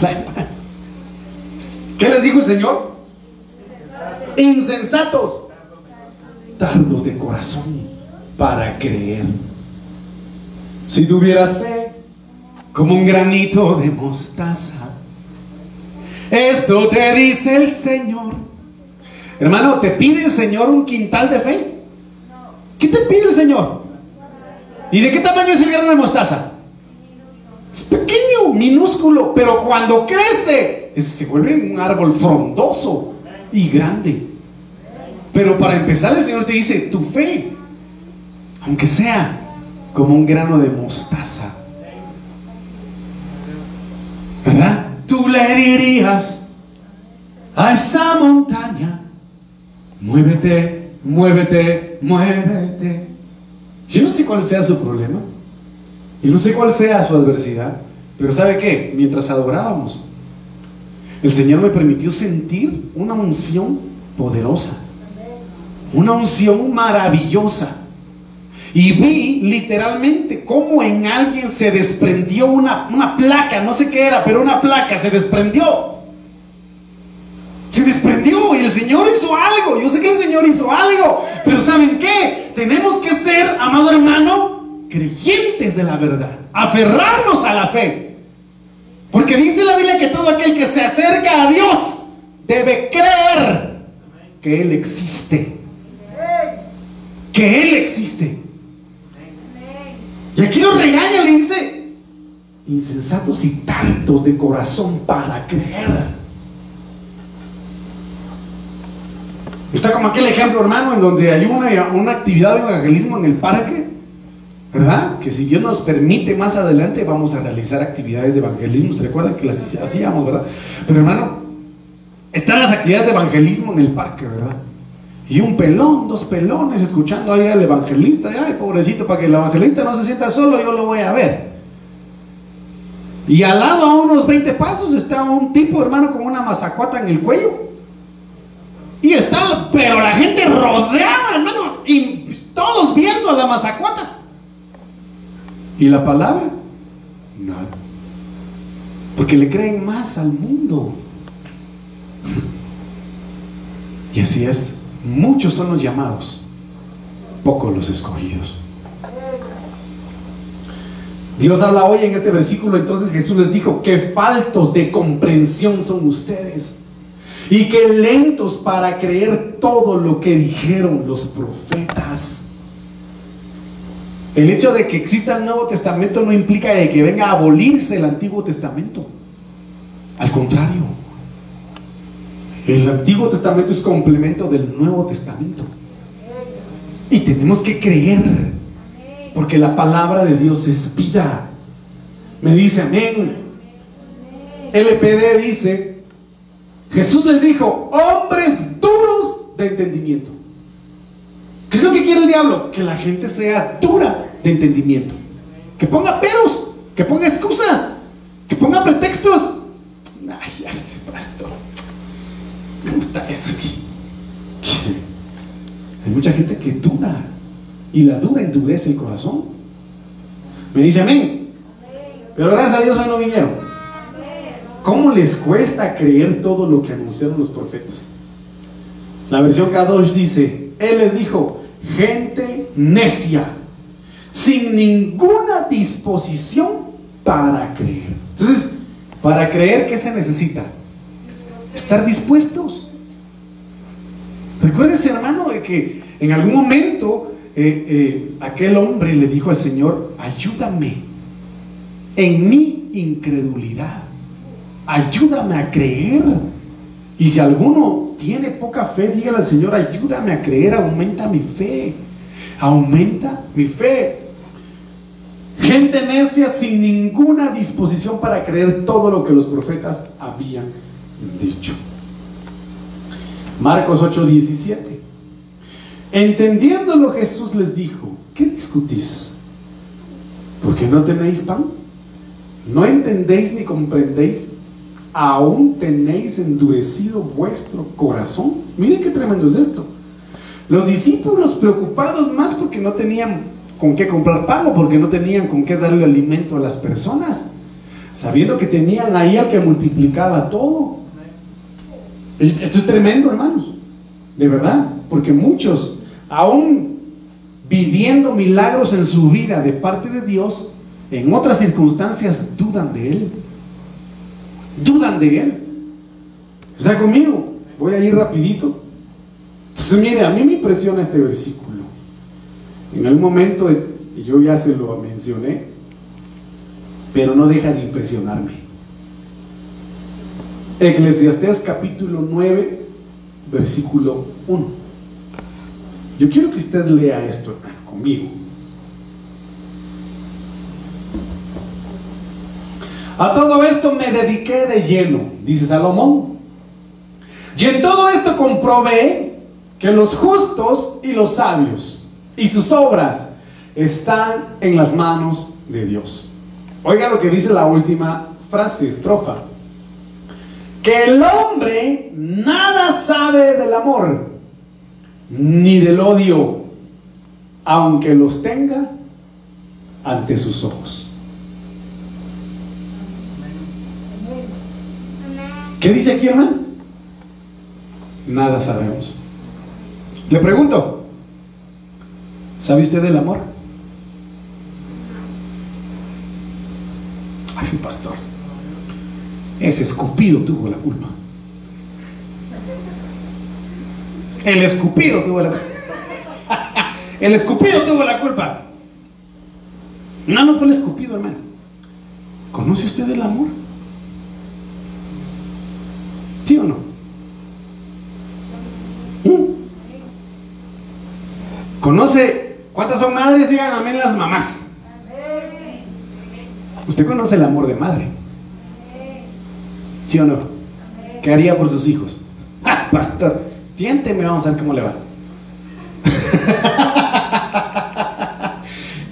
A: ¿Qué les dijo el Señor? Insensatos, tardos de corazón para creer. Si tuvieras fe como un granito de mostaza, esto te dice el Señor. Hermano, ¿te pide el Señor un quintal de fe? ¿Qué te pide el Señor? ¿Y de qué tamaño es el grano de mostaza? Es pequeño, minúsculo, pero cuando crece, se vuelve un árbol frondoso y grande. Pero para empezar, el Señor te dice, tu fe, aunque sea como un grano de mostaza, ¿verdad? Tú le dirías a esa montaña, muévete, muévete, muévete. Yo no sé cuál sea su problema y no sé cuál sea su adversidad, pero ¿sabe qué? Mientras adorábamos, el Señor me permitió sentir una unción poderosa, una unción maravillosa. Y vi literalmente cómo en alguien se desprendió una, una placa, no sé qué era, pero una placa se desprendió. Se desprendió y el Señor hizo algo. Yo sé que el Señor hizo algo. Pero ¿saben qué? Tenemos que ser, amado hermano, creyentes de la verdad. Aferrarnos a la fe. Porque dice la Biblia que todo aquel que se acerca a Dios debe creer que Él existe. Que Él existe. Y aquí lo regaña, le dice, insensatos y tantos de corazón para creer. Está como aquel ejemplo, hermano, en donde hay una, una actividad de evangelismo en el parque, ¿verdad? Que si Dios nos permite más adelante vamos a realizar actividades de evangelismo. ¿Se recuerdan que las hacíamos, verdad? Pero hermano, están las actividades de evangelismo en el parque, ¿verdad? Y un pelón, dos pelones, escuchando ahí al evangelista. Ay, pobrecito, para que el evangelista no se sienta solo, yo lo voy a ver. Y al lado, a unos 20 pasos, está un tipo, hermano, con una mazacuata en el cuello. Y está, pero la gente rodeada, hermano, y todos viendo a la mazacuata. ¿Y la palabra? Nada. Porque le creen más al mundo. Y así es. Muchos son los llamados, pocos los escogidos. Dios habla hoy en este versículo, entonces Jesús les dijo, qué faltos de comprensión son ustedes y que lentos para creer todo lo que dijeron los profetas. El hecho de que exista el Nuevo Testamento no implica que venga a abolirse el Antiguo Testamento. Al contrario, el Antiguo Testamento es complemento del Nuevo Testamento. Y tenemos que creer, porque la palabra de Dios es vida. Me dice amén. LPD dice Jesús les dijo, hombres duros de entendimiento. ¿Qué es lo que quiere el diablo? Que la gente sea dura de entendimiento. Que ponga peros, que ponga excusas, que ponga pretextos. Ay, ya. ¿Cómo está eso? Hay mucha gente que duda y la duda endurece el corazón. Me dice amén. Pero gracias a Dios hoy no vinieron. ¿Cómo les cuesta creer todo lo que anunciaron los profetas? La versión Kadosh dice, Él les dijo, gente necia, sin ninguna disposición para creer. Entonces, para creer, ¿qué se necesita? Estar dispuestos. Recuérdense, hermano, de que en algún momento eh, eh, aquel hombre le dijo al Señor, ayúdame en mi incredulidad ayúdame a creer. Y si alguno tiene poca fe, dígale al Señor, ayúdame a creer, aumenta mi fe. Aumenta mi fe. Gente necia sin ninguna disposición para creer todo lo que los profetas habían dicho. Marcos 8:17. Entendiéndolo Jesús les dijo, ¿qué discutís? ¿Porque no tenéis pan? ¿No entendéis ni comprendéis? aún tenéis endurecido vuestro corazón. Miren qué tremendo es esto. Los discípulos preocupados más porque no tenían con qué comprar pago, porque no tenían con qué darle alimento a las personas, sabiendo que tenían ahí al que multiplicaba todo. Esto es tremendo, hermanos, de verdad, porque muchos, aún viviendo milagros en su vida de parte de Dios, en otras circunstancias dudan de Él dudan de Él. ¿Está conmigo? Voy a ir rapidito. Entonces, mire, a mí me impresiona este versículo. En algún momento, yo ya se lo mencioné, pero no deja de impresionarme. Eclesiastés capítulo 9, versículo 1. Yo quiero que usted lea esto conmigo. A todo esto me dediqué de lleno, dice Salomón. Y en todo esto comprobé que los justos y los sabios y sus obras están en las manos de Dios. Oiga lo que dice la última frase, estrofa. Que el hombre nada sabe del amor ni del odio, aunque los tenga ante sus ojos. ¿Qué dice aquí, hermano? Nada sabemos. Le pregunto, ¿sabe usted del amor? Ay, sí, pastor. Ese escupido tuvo la culpa. El escupido tuvo la culpa. El escupido tuvo la culpa. No, no fue el escupido, hermano. ¿Conoce usted el amor? ¿Sí o no? ¿Mm? ¿Conoce cuántas son madres? Digan amén las mamás. ¿Usted conoce el amor de madre? ¿Sí o no? ¿Qué haría por sus hijos? ¡Ah, pastor! Tiénteme, vamos a ver cómo le va.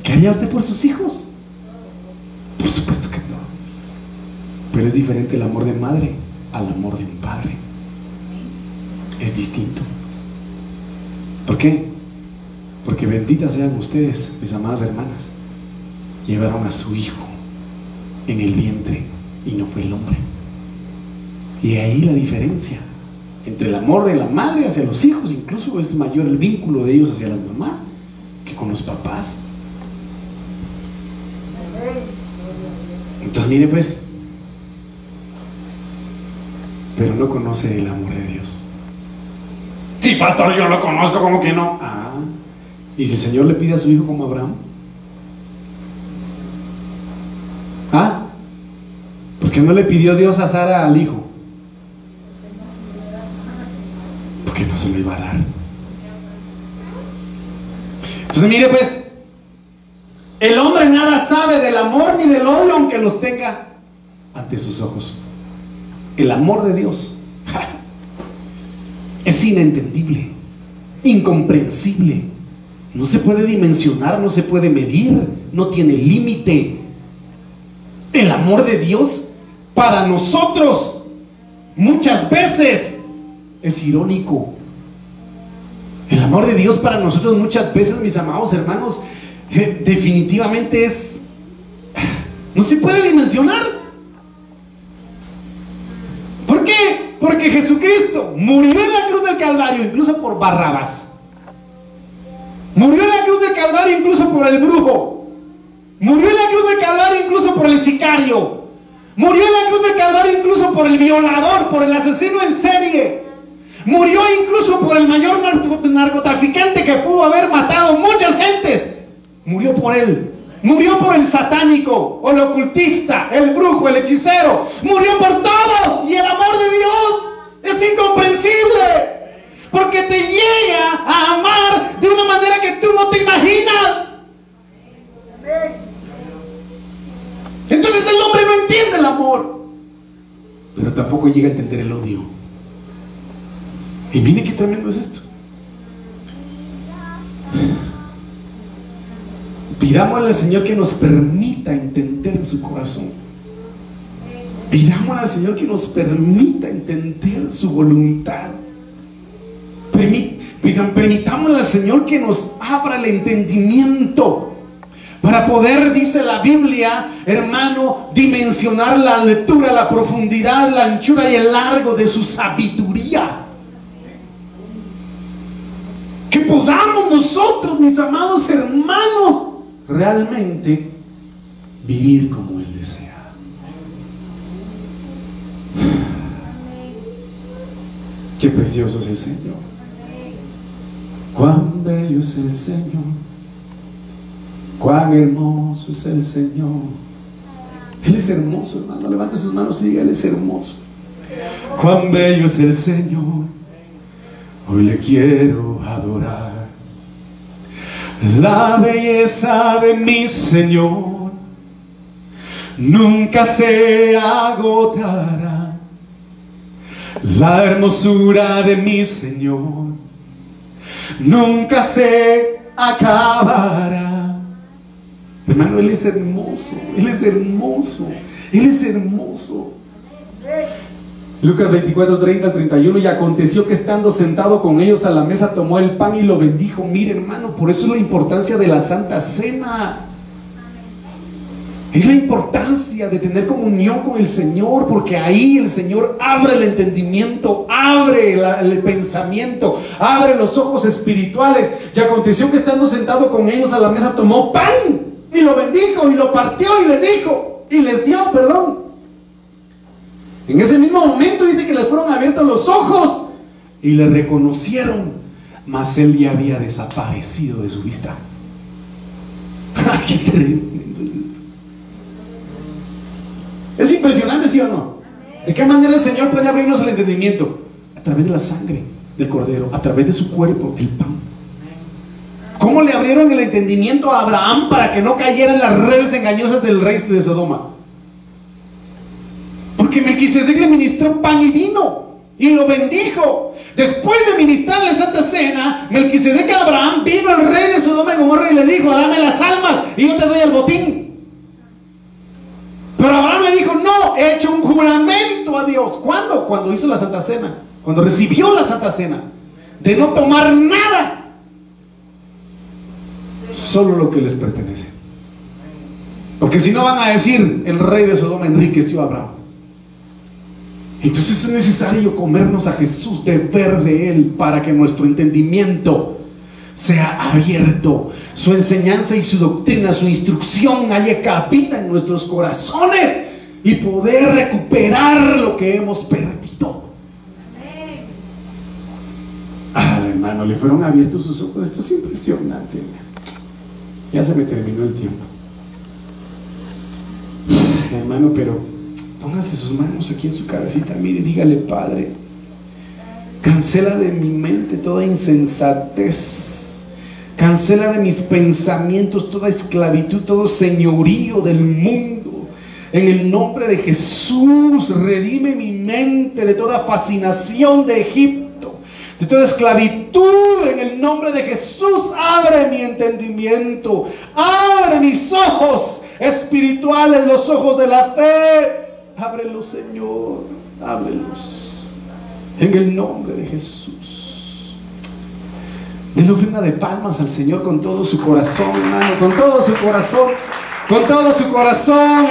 A: ¿Qué haría usted por sus hijos? Por supuesto que todo. Pero es diferente el amor de madre al amor de un padre. Es distinto. ¿Por qué? Porque benditas sean ustedes, mis amadas hermanas. Llevaron a su hijo en el vientre y no fue el hombre. Y ahí la diferencia entre el amor de la madre hacia los hijos, incluso es mayor el vínculo de ellos hacia las mamás que con los papás. Entonces mire pues, pero no conoce el amor de Dios. Sí, pastor, yo lo conozco, como que no. Ah, y si el Señor le pide a su hijo como Abraham. ¿Ah? ¿Por qué no le pidió Dios a Sara al hijo? Porque no se lo iba a dar. Entonces mire pues, el hombre nada sabe del amor ni del odio aunque los tenga ante sus ojos. El amor de Dios es inentendible, incomprensible. No se puede dimensionar, no se puede medir, no tiene límite. El amor de Dios para nosotros muchas veces es irónico. El amor de Dios para nosotros muchas veces, mis amados hermanos, eh, definitivamente es... No se puede dimensionar. ¿Por qué? Porque Jesucristo murió en la cruz del Calvario, incluso por Barrabás. Murió en la cruz del Calvario incluso por el brujo. Murió en la cruz del Calvario incluso por el sicario. Murió en la cruz del Calvario incluso por el violador, por el asesino en serie. Murió incluso por el mayor narcotraficante que pudo haber matado muchas gentes. Murió por él. Murió por el satánico, o el ocultista, el brujo, el hechicero. Murió por todos. Y el amor de Dios es incomprensible. Porque te llega a amar de una manera que tú no te imaginas. Entonces el hombre no entiende el amor. Pero tampoco llega a entender el odio. Y mire qué tremendo es esto. Pidámosle al Señor que nos permita entender su corazón. Pidámosle al Señor que nos permita entender su voluntad. Permitámosle al Señor que nos abra el entendimiento. Para poder, dice la Biblia, hermano, dimensionar la lectura, la profundidad, la anchura y el largo de su sabiduría. Que podamos nosotros, mis amados hermanos, realmente vivir como Él desea. Qué precioso es el Señor. Cuán bello es el Señor. Cuán hermoso es el Señor. Él es hermoso, hermano. Levante sus manos y diga, Él es hermoso. Cuán bello es el Señor. Hoy le quiero adorar. La belleza de mi Señor nunca se agotará. La hermosura de mi Señor nunca se acabará. Hermano, Él es hermoso, Él es hermoso, Él es hermoso. Lucas 24, 30 al 31, y aconteció que estando sentado con ellos a la mesa, tomó el pan y lo bendijo. Mire, hermano, por eso es la importancia de la Santa Cena. Es la importancia de tener comunión con el Señor, porque ahí el Señor abre el entendimiento, abre el pensamiento, abre los ojos espirituales. Y aconteció que estando sentado con ellos a la mesa, tomó pan y lo bendijo y lo partió y les dijo, y les dio, perdón. En ese mismo momento dice que le fueron abiertos los ojos y le reconocieron, mas él ya había desaparecido de su vista. ¡Ay, qué tremendo es esto! Es impresionante, ¿sí o no? ¿De qué manera el Señor puede abrirnos el entendimiento? A través de la sangre del cordero, a través de su cuerpo, el pan. ¿Cómo le abrieron el entendimiento a Abraham para que no cayera en las redes engañosas del rey de Sodoma? Porque Melquisedec le ministró pan y vino y lo bendijo. Después de ministrar la Santa Cena, Melquisedec a Abraham vino el rey de Sodoma y Gomorra y le dijo, dame las almas y yo te doy el botín. Pero Abraham le dijo, no, he hecho un juramento a Dios. ¿Cuándo? Cuando hizo la Santa Cena. Cuando recibió la Santa Cena. De no tomar nada. Solo lo que les pertenece. Porque si no van a decir, el rey de Sodoma enriqueció a Abraham. Entonces es necesario comernos a Jesús, beber de Él, para que nuestro entendimiento sea abierto, su enseñanza y su doctrina, su instrucción haya cabida en nuestros corazones y poder recuperar lo que hemos perdido. Ah, hermano, le fueron abiertos sus ojos. Esto es impresionante. Ya se me terminó el tiempo. Hermano, pero póngase sus manos aquí en su cabecita, mire, dígale, Padre, cancela de mi mente toda insensatez, cancela de mis pensamientos toda esclavitud, todo señorío del mundo. En el nombre de Jesús, redime mi mente de toda fascinación de Egipto, de toda esclavitud. En el nombre de Jesús, abre mi entendimiento, abre mis ojos espirituales, los ojos de la fe. Ábrelos, Señor, ábrelos. En el nombre de Jesús. Denle ofrenda de palmas al Señor con todo su corazón, hermano, con todo su corazón, con todo su corazón, hermano.